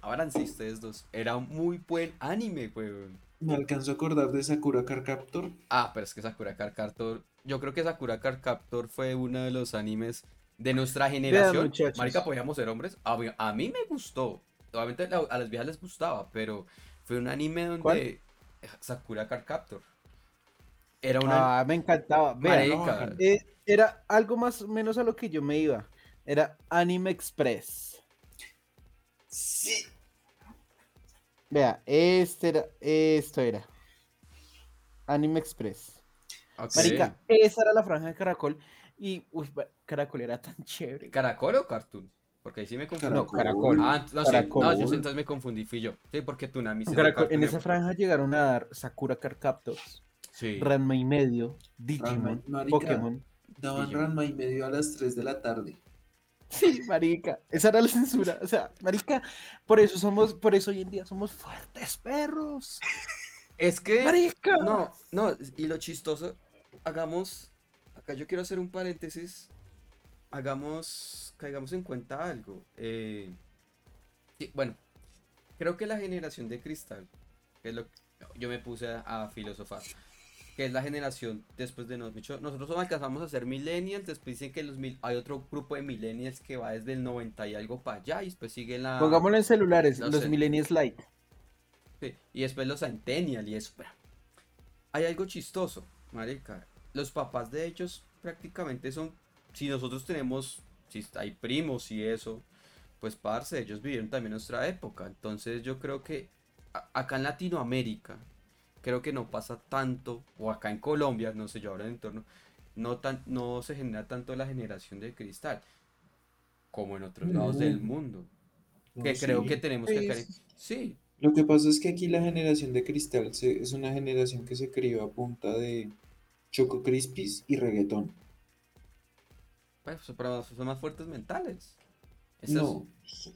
Ahora sí, ustedes dos. Era un muy buen anime, weón. Me alcanzo a acordar de Sakura Card Captor. Ah, pero es que Sakura Card Captor. Yo creo que Sakura Card Captor fue uno de los animes de nuestra generación. Marica, podíamos ser hombres. A, mí- a mí me gustó. Obviamente la- a las viejas les gustaba, pero fue un anime donde. ¿Cuál? Sakura Card Captor. Era una. Ah, me encantaba. Eh, era algo más o menos a lo que yo me iba. Era Anime Express. Sí. Vea, este era, esto era. Anime Express. ok. Marica, esa era la franja de Caracol. Y, uy, Caracol era tan chévere. ¿Caracol o Cartoon? Porque ahí sí me confundí. No, Caracol. Ah, no, sí, Caracol. no, yo entonces me confundí, fui yo. Sí, porque Tunami era Caracol- en esa franja llegaron a dar Sakura Card Captors, Sí. Ranma y medio, Digimon, Ranma. Pokémon. Daban Digimon. Ranma y medio a las 3 de la tarde. Sí, marica, esa era la censura. O sea, marica, por eso somos, por eso hoy en día somos fuertes perros. Es que. Marica. No, no, y lo chistoso, hagamos, acá yo quiero hacer un paréntesis, hagamos, caigamos en cuenta algo. eh, sí, bueno, creo que la generación de cristal, que es lo que yo me puse a, a filosofar, que es la generación después de nosotros, nosotros alcanzamos a ser millennials, después dicen que los mil, hay otro grupo de millennials que va desde el 90 y algo para allá, y después sigue la... Pongámoslo en celulares, no los sé. Millennials Light. Sí, y después los Centennial y eso. bueno. Hay algo chistoso, marica. Los papás de ellos prácticamente son, si nosotros tenemos, si hay primos y eso, pues parce, ellos vivieron también nuestra época. Entonces yo creo que acá en Latinoamérica, creo que no pasa tanto, o acá en Colombia, no sé, yo ahora en entorno, no, tan, no se genera tanto la generación de cristal como en otros lados del mundo. No, Que creo sí. que tenemos que... Sí, cari- sí. Lo que pasa es que aquí la generación de cristal se- es una generación que se crió a punta de Choco Crispies y reggaetón. Pues, pero son más fuertes mentales. No,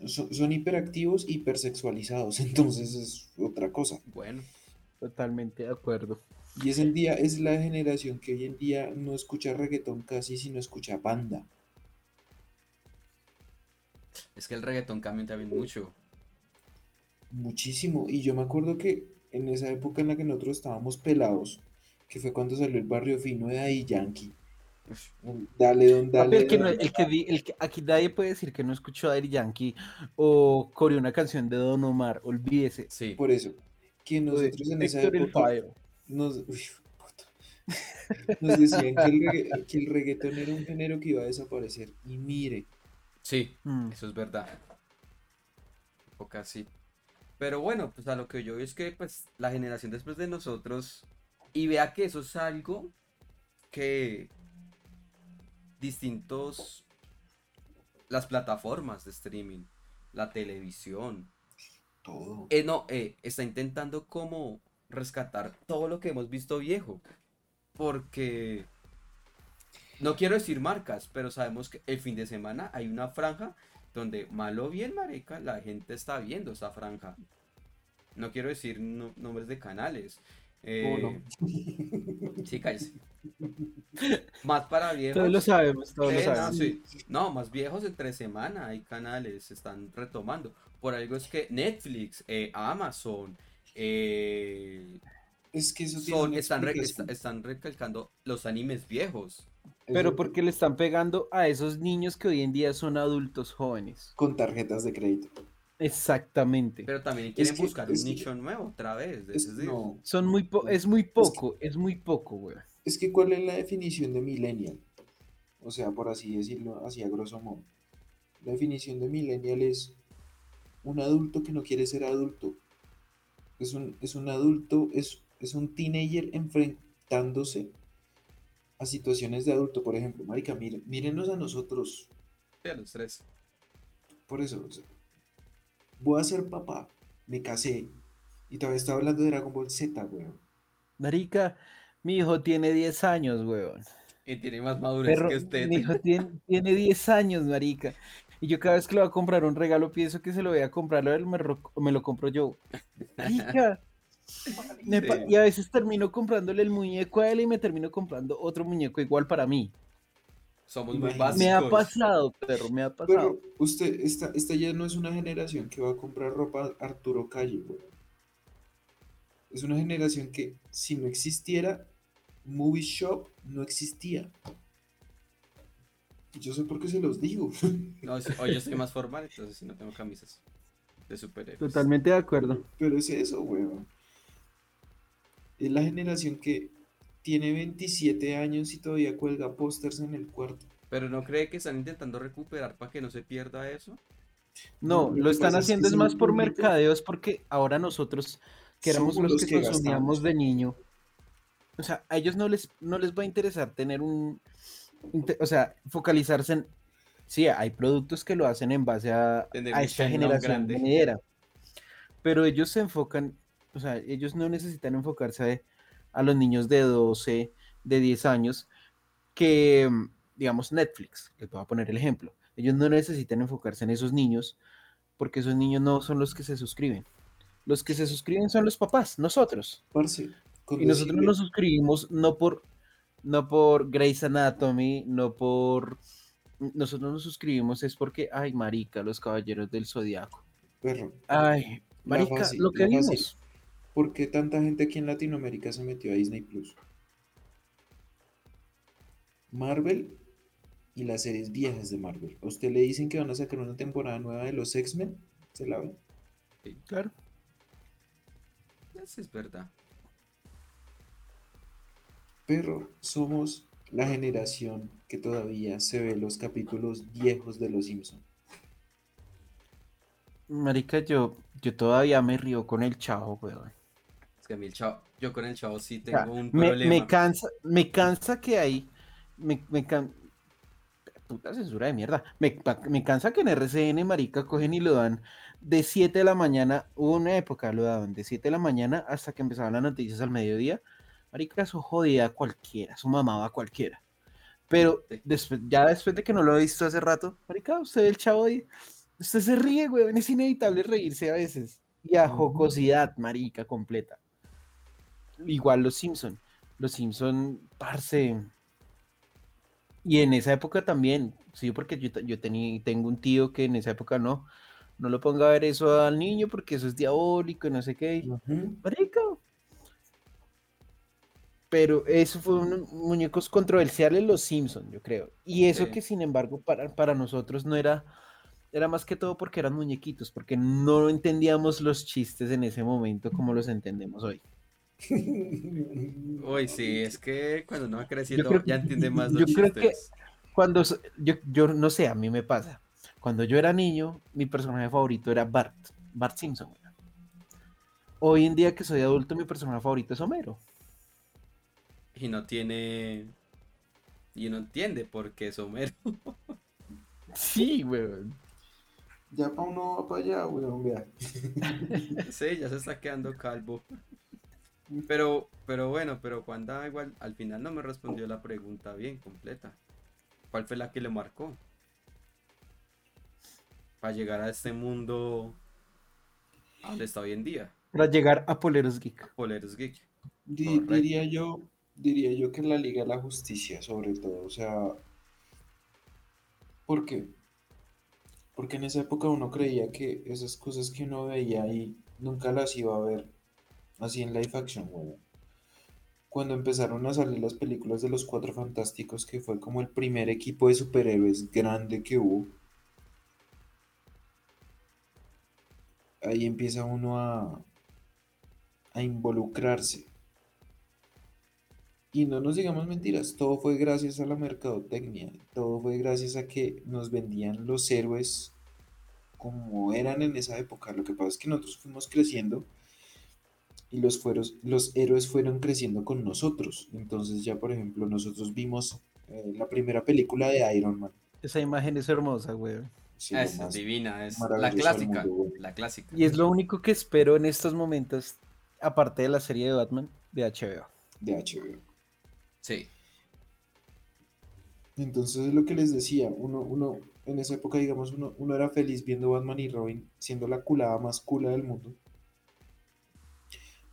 son, son hiperactivos, hipersexualizados, entonces es otra cosa. es bueno. Totalmente de acuerdo. Y es el día, es la generación que hoy en día no escucha reggaetón casi, sino escucha banda. Es que el reggaetón cambia también mucho. Muchísimo. Y yo me acuerdo que en esa época en la que nosotros estábamos pelados, que fue cuando salió el barrio fino de Daddy Yankee. Dale, don, Papi, dale. el que no- don. el que di- el que- aquí nadie puede decir que no escuchó a Daddy Yankee o coreó una canción de Don Omar, olvídese. Sí. Por eso. Que nosotros en esa época nos, uy, puta. nos decían que el, regga- que el reggaetón era un género que iba a desaparecer. Y mire, Sí, Mm. eso es verdad. Época sí. Pero bueno, pues a lo que yo veo es que pues la generación después de nosotros y vea que eso es algo que distintos las plataformas de streaming, la televisión, todo. eh, no, eh, está intentando como rescatar todo lo que hemos visto viejo. Porque no quiero decir marcas, pero sabemos que el fin de semana hay una franja donde malo o bien, marica, la gente está viendo esa franja. No quiero decir no- nombres de canales. ¿Cómo no? eh, Sí, cállese. Más para viejos. Todos lo sabemos, todos lo Eh, no, sabemos. sí. No, más viejos entre semana hay canales, se están retomando. Por algo es que Netflix, eh, Amazon, eh, Es que eso son, están, re- están recalcando los animes viejos. Pero porque le están pegando a esos niños que hoy en día son adultos jóvenes. Con tarjetas de crédito. Exactamente. Pero también quieren que- buscar un que- nicho nuevo otra vez. Es- es decir, no, Son muy po- es muy poco, es muy poco, güey. es que ¿cuál es la definición de millennial? O sea, por así decirlo, así a grosso modo. La definición de millennial es un adulto que no quiere ser adulto. Es un, es un adulto, es, es un teenager enfrentándose a situaciones de adulto. Por ejemplo, marica, miren, mírenos a nosotros. sí, a los tres. Por eso, o sea, voy a ser papá, me casé y todavía estaba hablando de Dragon Ball Z, weón. Marica, mi hijo tiene 10 años, weón. Y tiene más madurez que usted. mi hijo tiene, tiene 10 años, marica. Y yo cada vez que le voy a comprar un regalo pienso que se lo voy a comprar, lo él me, me lo compro yo. Me Sí. Y a veces termino comprándole el muñeco a él y me termino comprando otro muñeco igual para mí. Somos muy básicos. Me ha pasado, perro, me ha pasado. Pero usted, esta, esta ya no es una generación que va a comprar ropa Arturo Calle, weón. Es una generación que si no existiera Movie Shop, no existía. Yo sé por qué se los digo. No, hoy yo estoy más formal, entonces si no tengo camisas de superhéroes. Totalmente de acuerdo. Pero es eso, weón. Es la generación que tiene 27 años y todavía cuelga pósters en el cuarto. Pero no cree que están intentando recuperar para que no se pierda eso. No, No, lo están es que haciendo es más por público- mercadeos porque ahora nosotros, que éramos los los que, que consumíamos gastamos. de niño, o sea, a ellos no les, no les va a interesar tener un, o sea, focalizarse en, sí, hay productos que lo hacen en base a, esta generación venidera, pero ellos se enfocan, o sea, ellos no necesitan enfocarse a, a los niños de 12, de 10 años, que, digamos, Netflix, les voy a poner el ejemplo, ellos no necesitan enfocarse en esos niños, porque esos niños no son los que se suscriben. Los que se suscriben son los papás, nosotros. Parce, Y nosotros nos suscribimos no por, no por Grey's Anatomy, no por... Nosotros nos suscribimos es porque, ay, marica, los caballeros del Zodiaco. Perro, Ay, La marica, fácil, lo que la fácil. vimos. ¿por qué tanta gente aquí en Latinoamérica se metió a Disney Plus? Marvel y las series viejas de Marvel. ¿A usted le dicen que van a sacar una temporada nueva de los X-Men? ¿Se la ven? Claro. Eso es verdad. Pero somos la generación que todavía se ve los capítulos viejos de Los Simpson. Marica, yo, yo todavía me río con el chavo, weón. Es que a mí el chavo, yo con el chavo sí O sea, tengo un me, problema. me cansa, me cansa que hay, me, me can- puta censura de mierda, me, me cansa que en RCN, marica, cogen y lo dan de 7 de la mañana, hubo una época, lo daban de 7 de la mañana hasta que empezaban las noticias al mediodía, marica, eso jodía a cualquiera, eso mamaba a cualquiera, pero después, ya después de que no lo he visto hace rato, marica, usted el chavo, usted se ríe, weón, es inevitable reírse a veces, y a jocosidad, marica, completa. Igual los Simpson. Los Simpson, parce. Y en esa época también, sí, porque yo, yo tení- tengo un tío que en esa época no, no lo ponga a ver eso al niño porque eso es diabólico y no sé qué. Marica. Pero eso fue unos muñecos controversiales los Simpson, yo creo. Y eso Sí. que sin embargo para, para nosotros no era era más que todo porque eran muñequitos, porque no entendíamos los chistes en ese momento como los entendemos hoy. Uy, sí, es que cuando uno va creciendo creo- ya entiende más los yo creo que- chistes. Cuando yo, yo no sé, a mí me pasa. Cuando yo era niño, mi personaje favorito era Bart, Bart Simpson. Hoy en día que soy adulto, mi personaje favorito es Homero. Y no tiene. Y no entiende por qué es Homero. Sí, weón. Ya para uno va para allá, weón, vea. Sí, ya se está quedando calvo. Pero, pero bueno, pero Wanda igual al final no me respondió la pregunta bien completa. ¿Cuál fue la que le marcó? Para llegar a este mundo a donde está hoy en día. Para llegar a Poleros Geek. Poleros Geek. Di- diría yo, diría yo que la Liga de la Justicia, sobre todo, o sea, ¿por qué? Porque en esa época uno creía que esas cosas que uno veía ahí nunca las iba a ver así en live action, weón. Cuando empezaron a salir las películas de los Cuatro Fantásticos, que fue como el primer equipo de superhéroes grande que hubo, ahí empieza uno a, a involucrarse. Y no nos digamos mentiras, todo fue gracias a la mercadotecnia, todo fue gracias a que nos vendían los héroes como eran en esa época. Lo que pasa es que nosotros fuimos creciendo y los, fueros- los héroes fueron creciendo con nosotros. Entonces ya, por ejemplo, nosotros vimos eh, la primera película de Iron Man. Esa imagen es hermosa, weón. Sí, lo es divina, es la clásica. mundo, güey. La clásica. Y es lo único que espero en estos momentos, aparte de la serie de Batman de HBO. de HBO. Sí. Entonces es lo que les decía, uno, uno, en esa época, digamos, uno, uno era feliz viendo Batman y Robin siendo la culada más cula del mundo.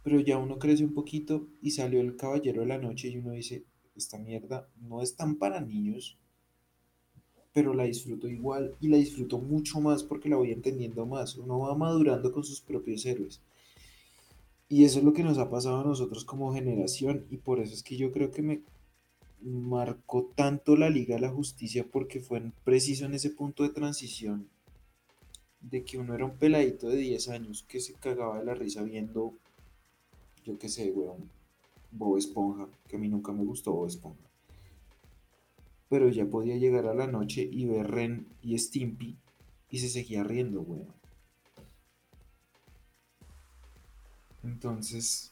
Pero ya uno crece un poquito y salió el Caballero de la Noche y uno dice, esta mierda no es tan para niños, pero la disfruto igual y la disfruto mucho más porque la voy entendiendo más. Uno va madurando con sus propios héroes. Y eso es lo que nos ha pasado a nosotros como generación y por eso es que yo creo que me marcó tanto la Liga de la Justicia porque fue preciso en ese punto de transición de que uno era un peladito de 10 años que se cagaba de la risa viendo, yo qué sé, weón, Bob Esponja, que a mí nunca me gustó Bob Esponja. Pero ya podía llegar a la noche y ver Ren y Stimpy y se seguía riendo, weón. Entonces,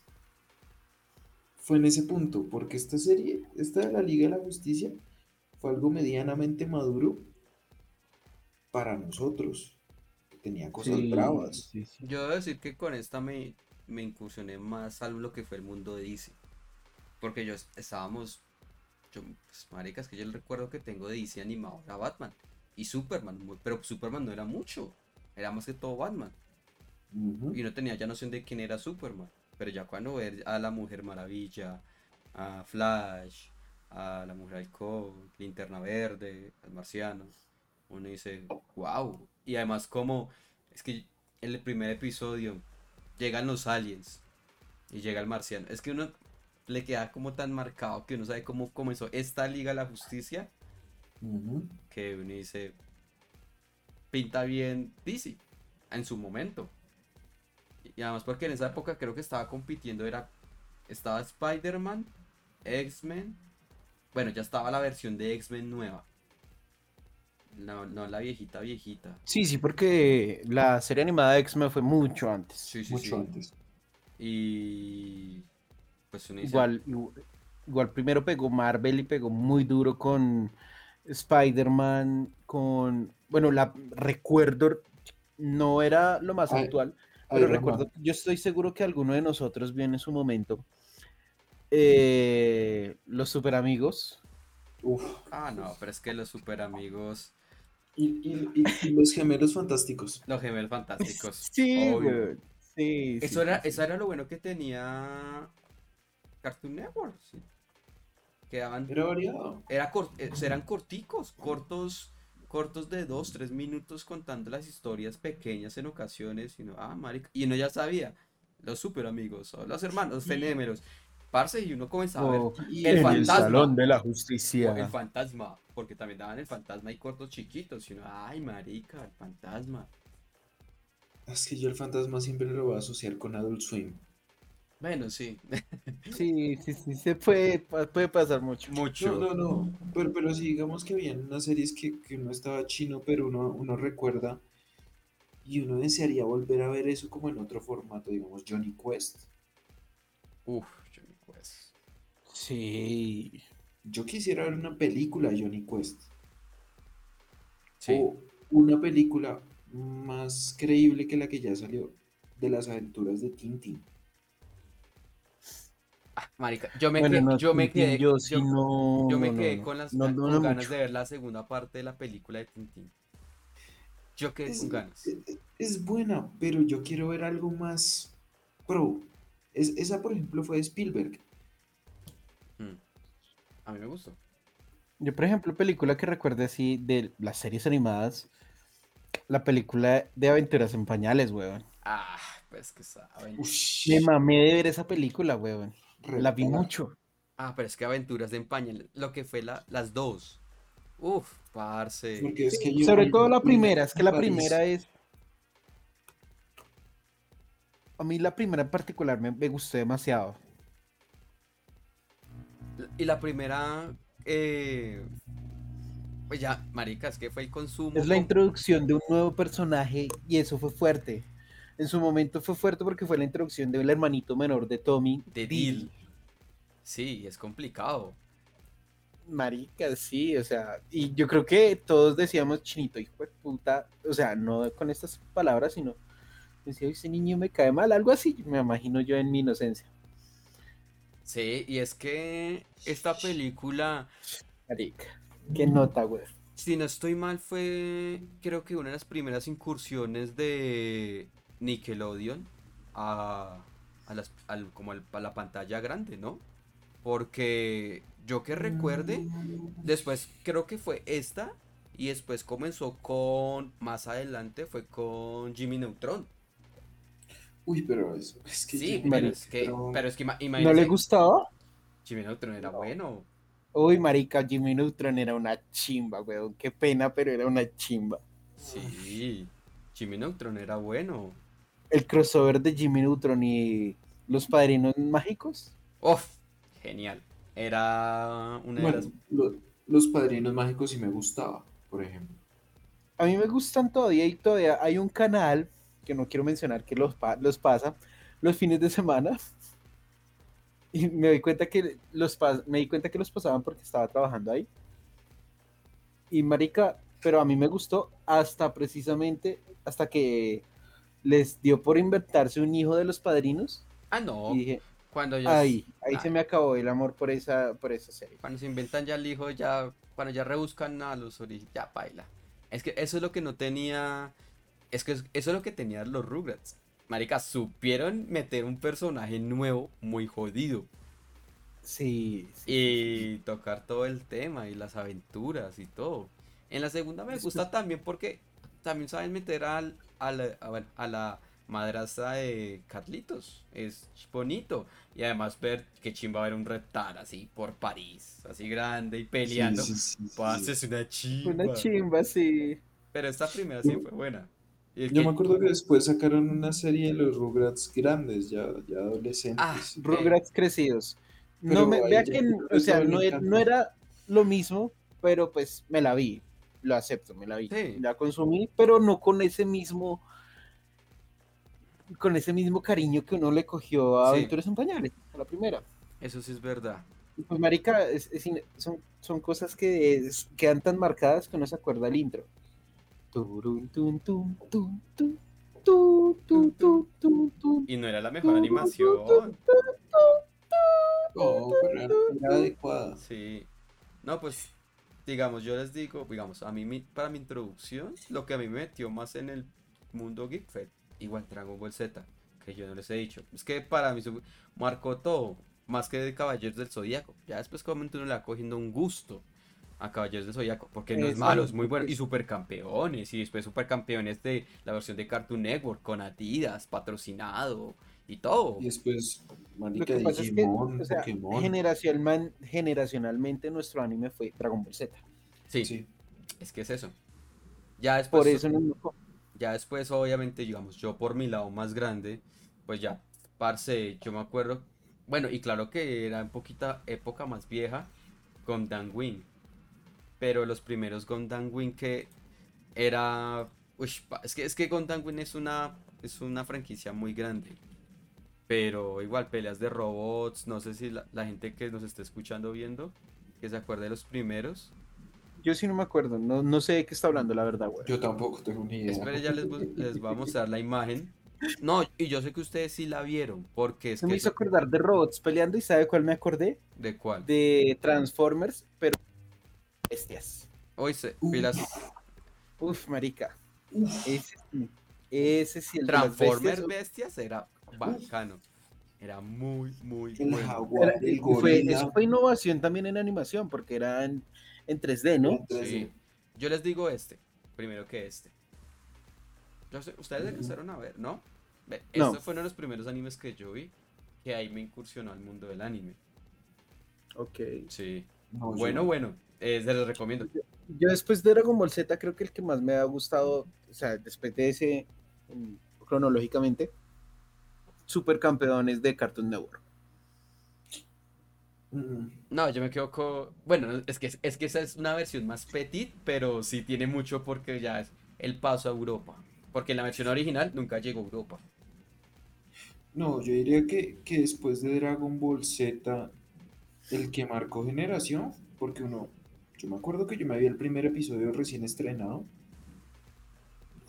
fue en ese punto, porque esta serie, esta de la Liga de la Justicia, fue algo medianamente maduro para nosotros, que tenía cosas Sí, bravas. sí, sí. Yo debo decir que con esta me, me incursioné más a lo que fue el mundo de DC. Porque yo es- estábamos. Yo, pues, marica, es que yo el recuerdo que tengo de DC animado era Batman y Superman. Pero Superman no era mucho. Era más que todo Batman. Y no tenía ya noción de quién era Superman. Pero ya cuando ver a la Mujer Maravilla, a Flash, a la Mujer Halcón, Linterna Verde, al Marciano, uno dice, wow. Y además como, es que en el primer episodio llegan los aliens y llega el Marciano. Es que uno le queda como tan marcado que uno sabe cómo comenzó esta Liga de la Justicia que uno dice, pinta bien DC en su momento. Y además porque en esa época creo que estaba compitiendo, era, estaba Spider-Man, X-Men, bueno, ya estaba la versión de X-Men nueva. No, no la viejita, viejita. Sí, sí, porque la serie animada de X-Men fue mucho antes. Sí, sí, Mucho sí. antes. Y pues uno Igual, igu- igual primero pegó Marvel y pegó muy duro con Spider-Man, con, bueno, la recuerdo, no era lo más Ay, actual, pero recuerdo, yo estoy seguro que alguno de nosotros vio en su momento eh, los super amigos. Uf. ah, no, pero es que los super amigos, Y, y- y- y los gemelos fantásticos. los gemelos fantásticos. Sí, obvio. güey. Sí, Eso sí, era, sí, eso era lo bueno que tenía Cartoon Network. sí. Quedaban, Era variado. era cor- eh, eran corticos, cortos, cortos de dos, tres minutos contando las historias pequeñas en ocasiones. Y uno, ah, marica. Y uno ya sabía, los super amigos, o los hermanos gemelos. parce, y uno comenzaba a ver Y El en el fantasma. salón de la justicia. el fantasma, porque también daban el fantasma y cortos chiquitos, y uno, ay, marica, el fantasma. Es que yo el fantasma siempre lo voy a asociar con Adult Swim. Bueno, sí, Sí, sí, sí, se puede, puede pasar mucho. mucho. No, no, no. Pero, pero si digamos que habían unas series que, que uno estaba chino, pero uno, uno recuerda y uno desearía volver a ver eso como en otro formato, digamos Johnny Quest. Uf, Johnny Quest. Sí. Yo quisiera ver una película de Johnny Quest. Sí. O una película más creíble que la que ya salió de las aventuras de Tintin. Ah, marica, yo me, Bueno, quedé, no, yo me quedé, yo no, yo me no, quedé no, con las no, con no, no ganas mucho. de ver la segunda parte de la película de Tintín. Yo quedé Es, con ganas. es- es buena, pero yo quiero ver algo más pro. Es, esa, por ejemplo, fue de Spielberg. Mm. A mí me gustó. Yo, por ejemplo, película que recuerde así de las series animadas, la película de Aventuras en Pañales, weón. Ah, pues que saben. Me mamé de ver esa película, weón. La vi mucho. Ah, pero es que Aventuras de Empañal, lo que fue la, las dos. Uf, parce. Porque es que yo- Sobre todo la primera, es que la París. primera es... A mí la primera en particular me, me gustó demasiado. Y la primera, eh, pues ya, marica, es que fue el consumo. Es la con- introducción de un nuevo personaje y eso fue fuerte. En su momento fue fuerte porque fue la introducción del hermanito menor de Tommy. de Deal. Sí, es complicado. Marica, sí, o sea, y yo creo que todos decíamos chinito, hijo de puta, o sea, no con estas palabras, sino decía, ese niño me cae mal, algo así, me imagino yo en mi inocencia. Sí, y es que esta película, Marica, qué nota, güey. si no estoy mal, fue creo que una de las primeras incursiones de Nickelodeon a, a las, al- como al- a la pantalla grande, ¿no? Porque yo que recuerde, después creo que fue esta y después comenzó con, más adelante fue con Jimmy Neutron. Uy, pero es, es que Sí, Jimmy pero es que, Neutron- pero es que ima- ¿No le gustaba? Jimmy Neutron era bueno. Uy, marica, Jimmy Neutron era una chimba, weón, qué pena, pero era una chimba. Sí, Jimmy Neutron era bueno. El crossover de Jimmy Neutron y los padrinos mágicos. Uf, genial. Era una de las... lo- los padrinos mágicos sí me gustaba, por ejemplo. A mí me gustan todavía y todavía hay un canal que no quiero mencionar que los, pa- los pasa los fines de semana. Y me doy cuenta que los pas- me di cuenta que los pasaban porque estaba trabajando ahí. Y marica, pero a mí me gustó hasta precisamente hasta que les dio por inventarse un hijo de los padrinos Ah, no, y dije, cuando ya... ahí, ahí se ay. me acabó el amor por esa por esa serie. Cuando se inventan ya el hijo, ya... Cuando ya rebuscan a los orígenes, ya baila. Es que eso es lo que no tenía... Es que es- eso es lo que tenían los Rugrats. Marica, supieron meter un personaje nuevo, muy jodido. Sí, sí. Y tocar todo el tema y las aventuras y todo. En la segunda me gusta también porque también saben meter al, a, la, a, bueno, a la madrastra de Carlitos. Es bonito. Y además ver que chimba ver un reptar así por París, así grande y peleando. Sí, sí, una chimba. Una chimba, sí. Pero esta primera sí fue buena. Yo que- me acuerdo que después sacaron una serie de los Rugrats grandes, ya, ya adolescentes. Ah, Rugrats crecidos. No me, vea ya que, o sea, no, e- no era lo mismo, pero pues me la vi, lo acepto, me la vi, Sí. la consumí, pero no con ese mismo, con ese mismo cariño que uno le cogió a Sí. Aventuras en Pañales, a la primera. Eso sí es verdad. Y Pues marica, es- es son, son cosas que es- quedan tan marcadas que uno se acuerda el intro. Y no era la mejor animación. No, pero era adecuada. Sí. No, pues, digamos, yo les digo, digamos, a mí mi- para mi introducción, lo que a mí me metió más en el mundo geek fue igual Dragon Ball Z, que yo no les he dicho. Es que para mí marcó todo, más que de Caballeros del Zodíaco. Ya después como uno le va cogiendo un gusto a Caballeros del Zodíaco, porque no es malo, es muy bueno. Y supercampeones, y después supercampeones de la versión de Cartoon Network con Adidas, patrocinado, y todo. Y después, Lo marica, que pasa es que, Digimon, o sea, Pokémon. generacionalman- generacionalmente nuestro anime fue Dragon Ball Z. Sí, Sí. es que es eso. Ya después, Por eso no ya después, obviamente, digamos, yo por mi lado más grande, pues ya, parce, yo me acuerdo, bueno, y claro que era un poquita época más vieja, Gundam Wing. Pero los primeros Gundam Wing que era, uy, es que es que Gundam Wing es una es una franquicia muy grande. Pero igual peleas de robots, no sé si la, la gente que nos está escuchando viendo que se acuerde de los primeros. Yo sí no me acuerdo, no, no sé de qué está hablando, la verdad, güey. Yo tampoco tengo ni idea. Espera, ya les, les voy a mostrar la imagen. No, y yo sé que ustedes sí la vieron, porque es me que hizo acordar de robots peleando y ¿sabe cuál me acordé? ¿de cuál? De Transformers, pero bestias. Hoy se Uf. Uf, marica. Uf, Ese sí. Ese sí, el de Transformers bestias, Bestias era bacano. Era muy, muy el bueno. jaguar, era- el y fue, gorila. eso fue innovación también en animación, porque era en, en 3D, ¿no? Sí. Yo les digo este, primero que este. Yo sé- ustedes Ujú. alcanzaron a ver, ¿no? Ve, No. Este fue uno de los primeros animes que yo vi, que ahí me incursionó al mundo del anime. Ok. Sí. no, yo- Bueno, bueno, eh, se los recomiendo. Yo después de Dragon Ball Z creo que el que más me ha gustado, o sea, después de ese, mm, cronológicamente, Supercampeones de Cartoon Network. No, yo me quedo con... Bueno, es que, es que esa es una versión más petit, pero sí tiene mucho porque ya es el paso a Europa. Porque en la versión original nunca llegó a Europa. No, yo diría que, que después de Dragon Ball Z, el que marcó generación, porque uno, yo me acuerdo que yo me vi el primer episodio recién estrenado,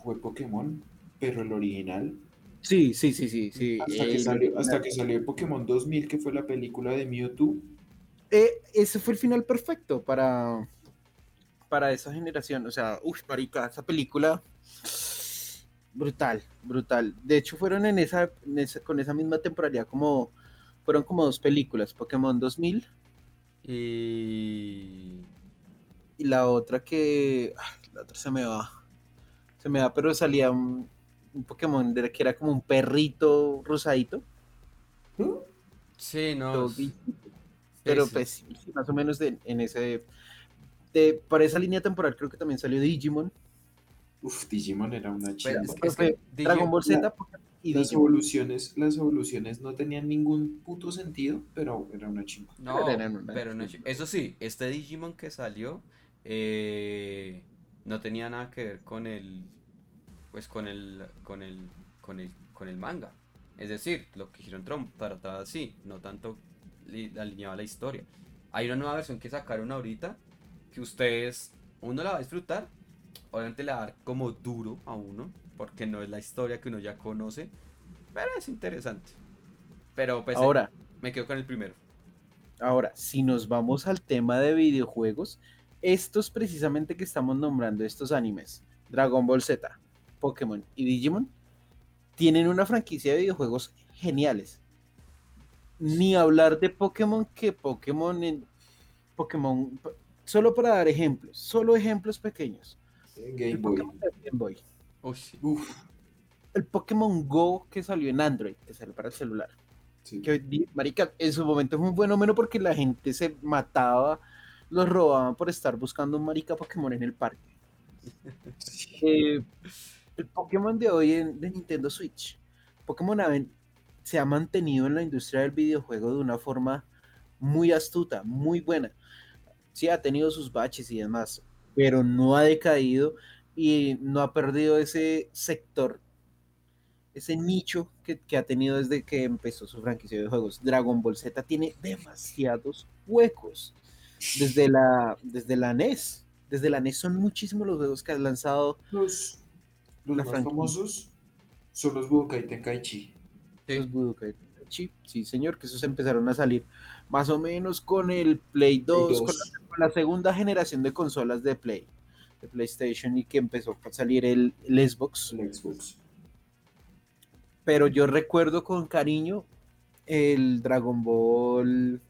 fue Pokémon, pero el original, Sí, sí, sí, sí, sí. hasta que el salió, hasta que salió Pokémon 2000, que fue la película de Mewtwo, Eh, ese fue el final perfecto para, para esa generación. O sea, uff, marica, esa película brutal, brutal. De hecho, fueron en esa, en esa- con esa misma temporalidad como fueron como dos películas, Pokémon 2000 Y... y la otra que ah, la otra se me va. Se me va, pero salía un, un Pokémon de- que era como un perrito rosadito. ¿no? Sí, no. es- sí, pero sí. pues más o menos de- en ese de, para esa línea temporal creo que también salió Digimon, Uf, Digimon era una chimba. es que- Digi- Dragon Ball Z la- y Las Digimon. evoluciones, las evoluciones no tenían ningún puto sentido, pero era una chimba. No, Pero una- pero no, eso sí, este Digimon que salió eh, no tenía nada que ver con el, pues con el, con el, con el, con el manga. Es decir, lo que hicieron Trump tratar así, no tanto li- alineado a la historia. Hay una nueva versión que sacaron ahorita que ustedes, uno la va a disfrutar, obviamente le va a dar como duro a uno, porque no es la historia que uno ya conoce, pero es interesante. Pero pues Ahora, me quedo con el primero. ahora, si nos vamos al tema de videojuegos, estos precisamente que estamos nombrando, estos animes, Dragon Ball Z, Pokémon y Digimon, tienen una franquicia de videojuegos geniales. Ni hablar de Pokémon que Pokémon en Pokémon, solo para dar ejemplos, solo ejemplos pequeños. Game El Boy. Pokémon de Game Boy, sí. Uf, el Pokémon Go que salió en Android, que salió para el celular. sí. que marica, en su momento fue un fenómeno porque la gente se mataba, los robaban por estar buscando un marica Pokémon en el parque. Sí. Eh, el Pokémon de hoy en, de Nintendo Switch, Pokémon se ha mantenido en la industria del videojuego de una forma muy astuta, muy buena. Sí, ha tenido sus baches y demás, pero no ha decaído y no ha perdido ese sector, ese nicho que, ha tenido desde que empezó su franquicia de juegos. Dragon Ball Z tiene demasiados huecos. Desde la, desde la NES. Desde la NES son muchísimos los juegos que han lanzado los La más franquicia. famosos son los Budokai Tenkaichi. Sí. los Budokai Tenkaichi, sí señor, que esos empezaron a salir más o menos con el Play 2, Con, 2. la, con la segunda generación de consolas de Play, de PlayStation y que empezó a salir el, el Xbox. el Xbox. Pero yo recuerdo con cariño el Dragon Ball,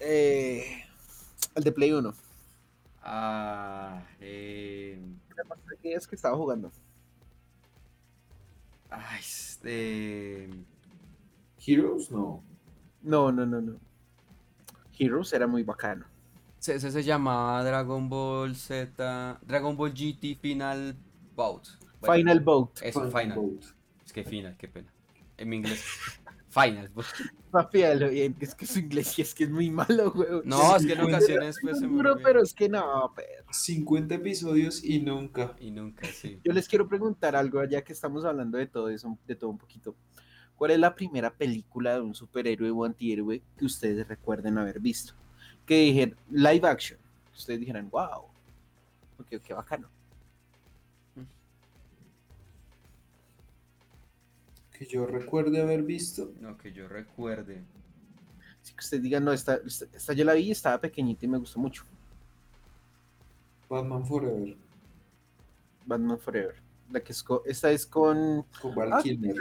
eh, el de Play 1. Ah, eh, ¿Qué es que estaba jugando? ay, eh, Heroes, no. No, no, no, no. Heroes era muy bacano. se- ese se llamaba Dragon Ball Z, Dragon Ball GT Final Bout. Bueno, Final Boat. Eso, Final Final. Boat. Es que final, qué pena. En mi inglés. Final. Papi, a lo bien, que es que su inglés es que es muy malo, weón. No, es que en ocasiones pues se me olvida. pero es que no, pero 50 episodios y nunca. Y nunca, sí. Yo les quiero preguntar algo, ya que estamos hablando de todo eso, de todo un poquito. ¿Cuál es la primera película de un superhéroe o antihéroe que ustedes recuerden haber visto? Que dijeron, live action. Ustedes dijeran, wow. Ok, qué bacano. Que yo recuerde haber visto. No, que yo recuerde. Así que ustedes digan, no, esta, esta, esta yo la vi, estaba pequeñita y me gustó mucho. Batman Forever. Batman Forever. La que es co- esta es con, Con Val Ah, Kilmer.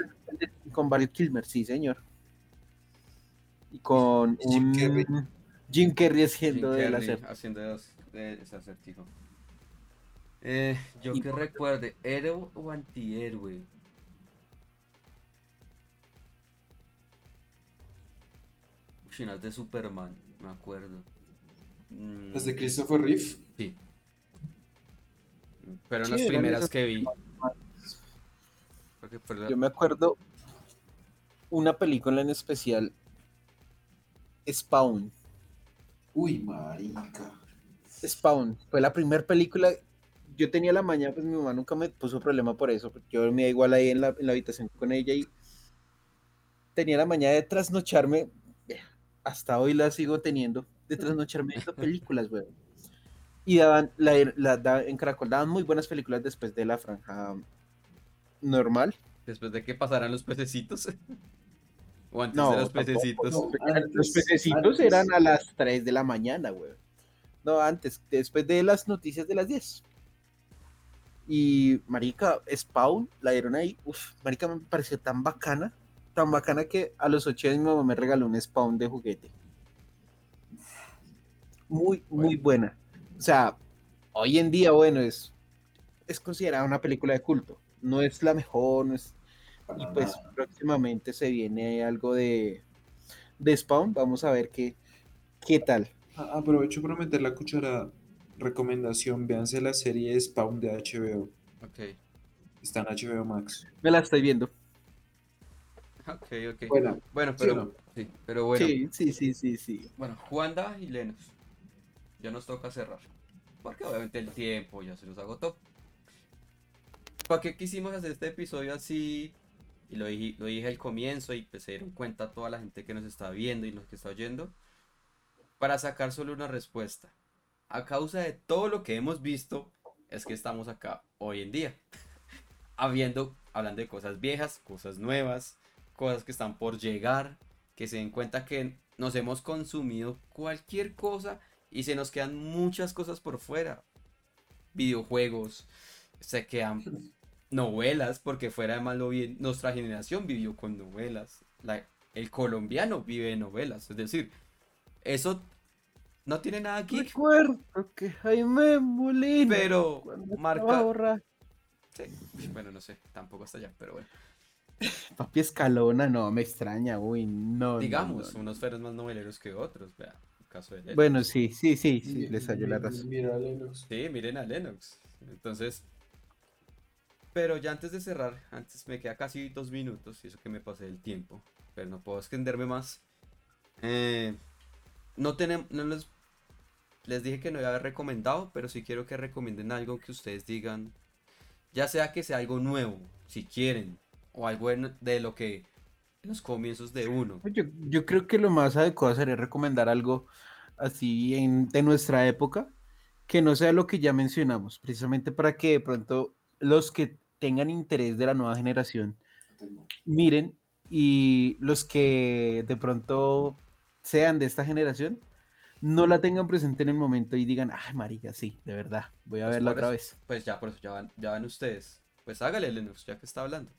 con Barry Kilmer, sí, señor. Y con Jim un Carrey. Jim Carrey Jim haciendo acertijo. haciendo dos- de ese acertijo. Eh, yo Y- que recuerde, ¿héroe o antihéroe? Las de Superman, me acuerdo. Mm, Las de Christopher Reeve. Sí. Pero Sí, las primeras que vi. La- Yo me acuerdo una película en especial, Spawn. Uy, marica. Spawn fue la primera película. Yo tenía la mañana, pues mi mamá nunca me puso problema por eso. porque Yo dormía igual ahí en la, en la habitación con ella y tenía la mañana de trasnocharme. Hasta hoy la sigo teniendo, de trasnocharme viendo películas, weón. Y daban, la, la- en Caracol daban muy buenas películas después de la franja normal. Después de que pasaran los pececitos. o antes No, de los tampoco, pececitos. no. Los Antes- pececitos antes. eran a las 3 de la mañana, güey. No, antes, después de las noticias de las 10. Y, marica, Spawn, la dieron ahí. Uf, marica, me pareció tan bacana. Tan bacana que a los 8 años mi mamá me regaló un Spawn de juguete. Muy, muy buena. O sea, hoy en día, bueno, es, es considerada una película de culto. No es la mejor, no es Para y pues nada. próximamente se viene algo de, de Spawn. Vamos a ver qué, qué tal. Aprovecho para meter la cuchara. Recomendación, véanse la serie Spawn de HBO. Ok, Está en HBO Max. Me la estoy viendo. Ok, ok. Bueno, Bueno, ¿sí pero, o no? sí, pero bueno. Sí, sí, sí, sí, sí. Bueno, Juanda y Lennox. Ya nos toca cerrar. Porque obviamente el tiempo ya se nos agotó. ¿Para qué quisimos hacer este episodio así? Y lo dije, lo dije al comienzo y pues se dieron cuenta toda la gente que nos está viendo y los que está oyendo. Para sacar solo una respuesta. A causa de todo lo que hemos visto, es que estamos acá hoy en día. Habiendo, hablando de cosas viejas, cosas nuevas, cosas que están por llegar, que se den cuenta que nos hemos consumido cualquier cosa y se nos quedan muchas cosas por fuera. Videojuegos, se quedan novelas, porque fuera de malo bien, nuestra generación vivió con novelas. La- el colombiano vive de novelas, es decir, eso no tiene nada geek, Recuerdo que Jaime Molina. pero marca... Sí, Bueno, no sé, tampoco hasta allá, pero bueno. Papi Escalona, no, me extraña, uy, no. Digamos, no, no. unos fueron más noveleros que otros, vea, el caso de Lennox. Bueno, sí, sí, sí, sí, mi- les salió la razón. Mira, Lennox. Sí, miren a Lennox. Entonces, pero ya antes de cerrar, antes me queda casi dos minutos y eso que me pasé el tiempo, pero no puedo extenderme más. Eh, no tenemos, no les, les dije que no iba a haber recomendado, pero sí quiero que recomienden algo que ustedes digan, ya sea que sea algo nuevo, si quieren, o algo de lo que en los comienzos de uno. Yo, yo creo que lo más adecuado sería recomendar algo así en, de nuestra época, que no sea lo que ya mencionamos, precisamente para que de pronto los que tengan interés de la nueva generación miren y los que de pronto sean de esta generación no la tengan presente en el momento y digan, ay, marica, sí, de verdad, voy a Pues verla otra eso- vez. Pues ya, por eso ya van, ya van ustedes. Pues hágale, Lennox, ya que está hablando.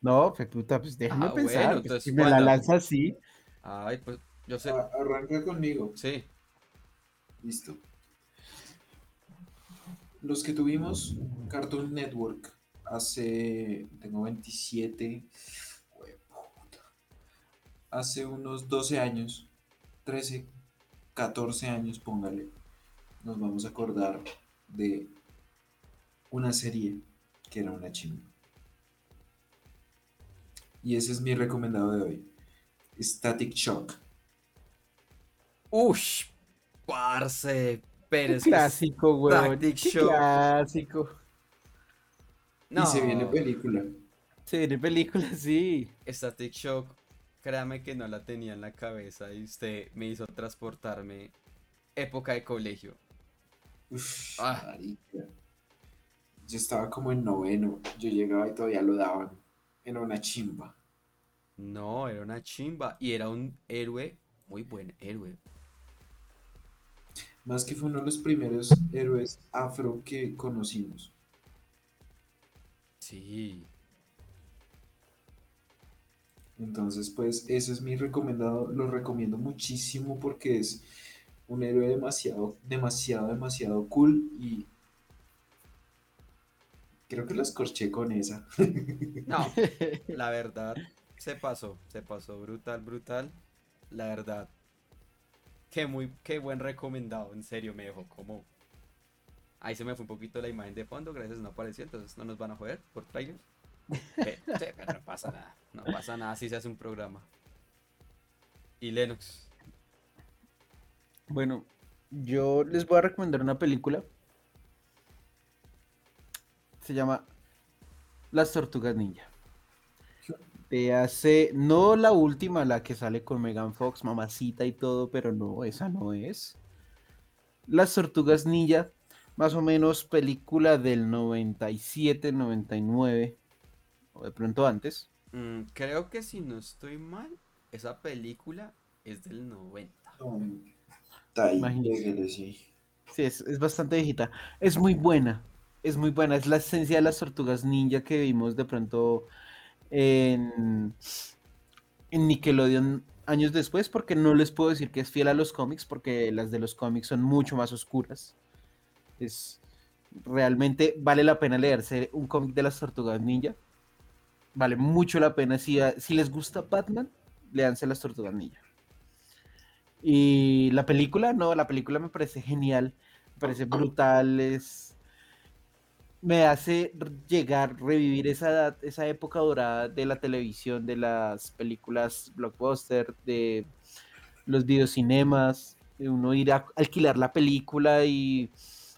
No, fe puta, pues déjame Ah, pensar, bueno, entonces, si me la Wanda. lanza así. Ay, pues yo sé. A- Arranca conmigo. Sí, Listo. Los que tuvimos Cartoon Network hace, tengo 27, hace unos 12 años, 13, 14 años, póngale, nos vamos a acordar de una serie que era una chimba. Y ese es mi recomendado de hoy. Static Shock. Ush, parce. Pero Qué clásico. Tactic Qué Shock. clásico. No, Y se viene película. Se viene película, sí. Static Shock, créame que no la tenía en la cabeza y usted me hizo transportarme época de colegio. Uf, Ah. Yo estaba como en noveno. Yo llegaba y todavía lo daban. Era una chimba. No, era una chimba y era un héroe, muy buen héroe. Más que fue uno de los primeros héroes afro que conocimos. Sí. Entonces, pues, ese es mi recomendado. Lo recomiendo muchísimo porque es un héroe demasiado, demasiado, demasiado cool. Y creo que lo escorché con esa. No, la verdad, se pasó, se pasó brutal, brutal. La verdad, qué muy, qué buen recomendado, en serio, me dejó como... Ahí se me fue un poquito la imagen de fondo, gracias, no apareció, entonces no nos van a joder por trailers. Pe- sí, pero no pasa nada, no pasa nada, así se hace un programa. Y Lennox, Bueno, yo les voy a recomendar una película. Se llama Las Tortugas Ninja. De hace, no la última, la que sale con Megan Fox, mamacita y todo, pero no, esa no es. Las Tortugas Ninja, más o menos película del 97, 99, o de pronto antes. mm, creo que si no estoy mal, esa película es del 90. No, está ahí, Imagínese. pégale, sí. Sí, es, es bastante viejita. Es muy buena. Es muy buena. Es la esencia de las tortugas ninja que vimos de pronto en, Nickelodeon años después, porque no les puedo decir que es fiel a los cómics, porque las de los cómics son mucho más oscuras. Es realmente vale la pena leerse un cómic de las tortugas ninja. Vale mucho la pena. Si, si les gusta Batman, leanse las tortugas ninja. Y la película, no, la película me parece genial, me parece brutal. Me hace llegar, revivir esa edad, esa época dorada de la televisión, de las películas blockbuster, de los videocinemas, de uno ir a alquilar la película y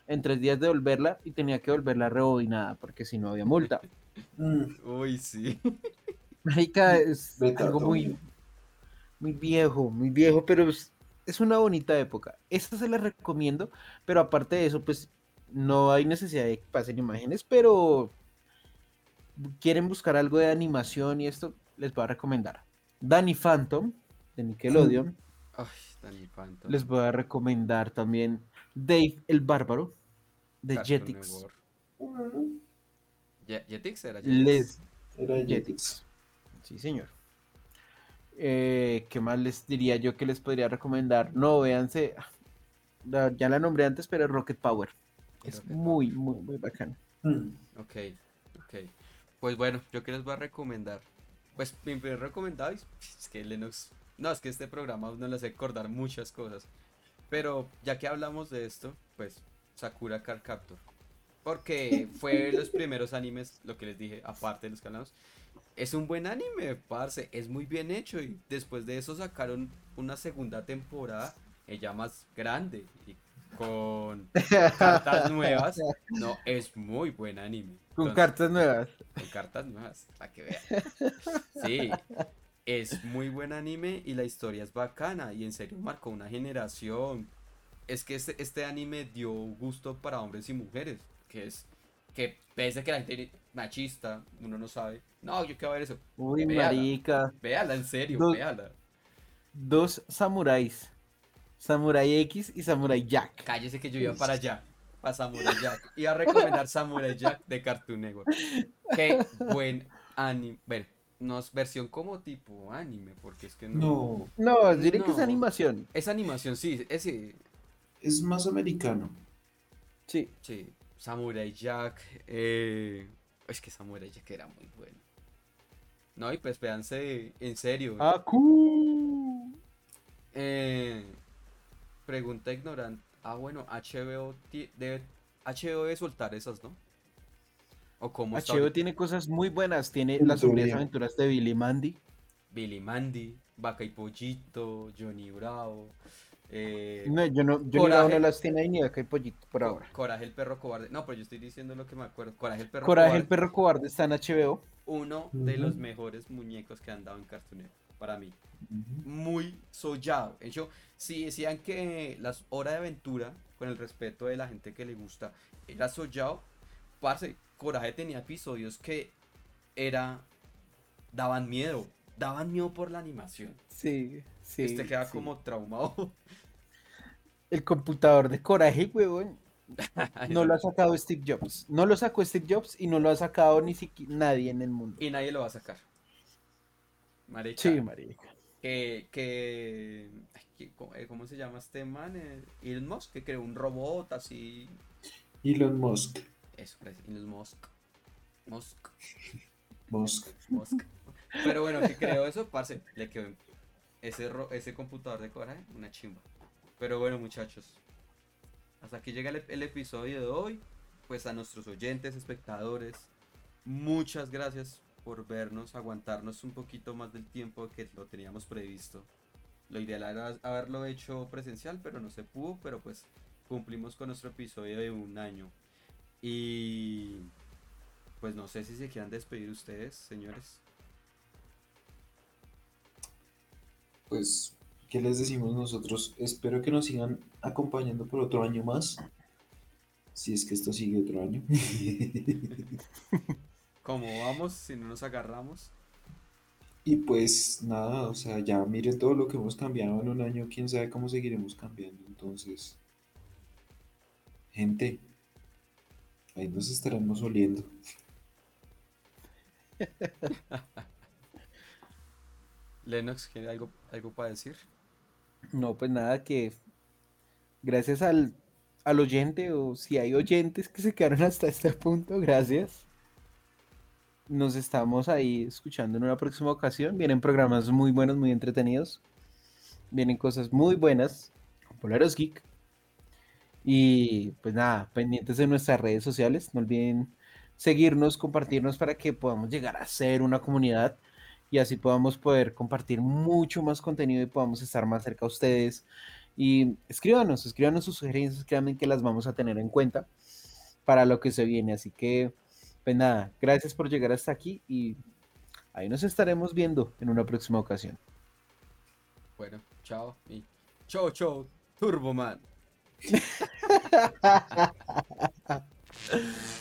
en tres días devolverla y tenía que volverla rebobinada porque si no había multa. Mm, Uy, sí. Marica, es Beta, algo muy, muy viejo, muy viejo, pero es, es una bonita época. Esta se la recomiendo, pero aparte de eso, pues no hay necesidad de que pasen imágenes, pero quieren buscar algo de animación y esto les voy a recomendar. Danny Phantom de Nickelodeon. Ay, Danny Phantom. Les voy a recomendar también Dave el Bárbaro de Cartoon Jetix. Ye- Jetix era Jetix. Les Era Jetix. Jetix. Sí, señor. Eh, ¿qué más les diría yo que les podría recomendar? No, véanse. Ya la nombré antes, pero Rocket Power. Es muy, muy, muy bacana. Mm, Ok, ok. Pues bueno, yo que les voy a recomendar. Pues mi primer recomendado es es que Lennox. No, es que este programa no le hace acordar muchas cosas. Pero ya que hablamos de esto, pues Sakura Card Captor. Porque fue los primeros animes, lo que les dije, aparte de los que hablamos. Es un buen anime, parce. Es muy bien hecho. Y después de eso sacaron una segunda temporada, ella más grande. Y con cartas nuevas. No, es muy buen anime. Con cartas nuevas. con cartas nuevas, para que vean. Sí, es muy buen anime y la historia es bacana y en serio marcó una generación. Es que este, este anime dio gusto para hombres y mujeres, que es que pese a que la gente machista, uno no sabe. No, yo quiero ver eso. Uy, Véala. marica. Véala, en serio, Dos- véala. Dos samuráis. Samurai X y Samurai Jack. Cállese que yo iba para allá, para Samurai Jack. Iba a recomendar Samurai Jack de Cartoon Network. Qué buen anime. Bueno, no es versión como tipo anime, porque es que no. No, No, diré que es animación. Es animación, sí, ese, es más americano. Sí. sí. Samurai Jack, eh, es que Samurai Jack era muy bueno. No, y pues véanse, en serio. Aku. Eh, pregunta ignorante. Ah, bueno, HBO debe, HBO debe soltar esas, ¿no? ¿O cómo HBO tiene cosas muy buenas. Tiene En las sombrías aventuras de Billy Mandy. Billy Mandy, Vaca y Pollito, Johnny Bravo. eh, No, yo no, yo Coraje. no las tiene ahí ni acá hay pollito por ahora. Coraje el perro cobarde. No, pero yo estoy diciendo lo que me acuerdo. Coraje el perro Coraje cobarde. el perro cobarde está en HBO. Uno de los mejores muñecos que han dado en Cartoon Network, para mí. Muy sollado. De hecho, si decían que las horas de aventura, con el respeto de la gente que le gusta, era sollado, parce, Coraje tenía episodios que era. daban miedo. Daban miedo por la animación. Sí, sí. este queda sí. como traumado. El computador de Coraje, huevón. No lo ha sacado Steve Jobs. No lo sacó Steve Jobs y no lo ha sacado ni siquiera nadie en el mundo. Y nadie lo va a sacar. Marica. Sí, marica. que, que, ay, que- ¿cómo, eh, cómo se llama este man? Eh, Elon Musk, que creó un robot así. Elon Musk. Eso, Elon Musk. Musk, Musk. Musk. Pero bueno, que creó eso, parce, le quedó ese, ese computador de coraje, una chimba. Pero bueno, muchachos, hasta aquí llega el, el episodio de hoy. Pues a nuestros oyentes, espectadores, muchas gracias por vernos, aguantarnos un poquito más del tiempo que lo teníamos previsto. Lo ideal era haberlo hecho presencial, pero no se pudo, pero pues cumplimos con nuestro episodio de un año. Y pues no sé si se quieran despedir ustedes, señores. Pues, ¿qué les decimos nosotros? Espero que nos sigan acompañando por otro año más. Si es que esto sigue otro año. ¿Cómo vamos? Si no nos agarramos. Y pues nada, o sea, ya miren todo lo que hemos cambiado en un año, quién sabe cómo seguiremos cambiando. Entonces, gente, ahí nos estaremos oliendo. Lennox, ¿tiene algo, algo para decir? No, pues nada, que gracias al, al oyente, o si hay oyentes que se quedaron hasta este punto, gracias. Nos estamos ahí escuchando en una próxima ocasión. Vienen programas muy buenos, muy entretenidos. Vienen cosas muy buenas. Polaros Geek. Y pues nada, pendientes de nuestras redes sociales. No olviden seguirnos, compartirnos para que podamos llegar a ser una comunidad y así podamos poder compartir mucho más contenido y podamos estar más cerca a ustedes. Y escríbanos, escríbanos sus sugerencias, créanme que las vamos a tener en cuenta para lo que se viene. Así que, pues nada, gracias por llegar hasta aquí y ahí nos estaremos viendo en una próxima ocasión. Bueno, chao. Y chao, chao, Turboman.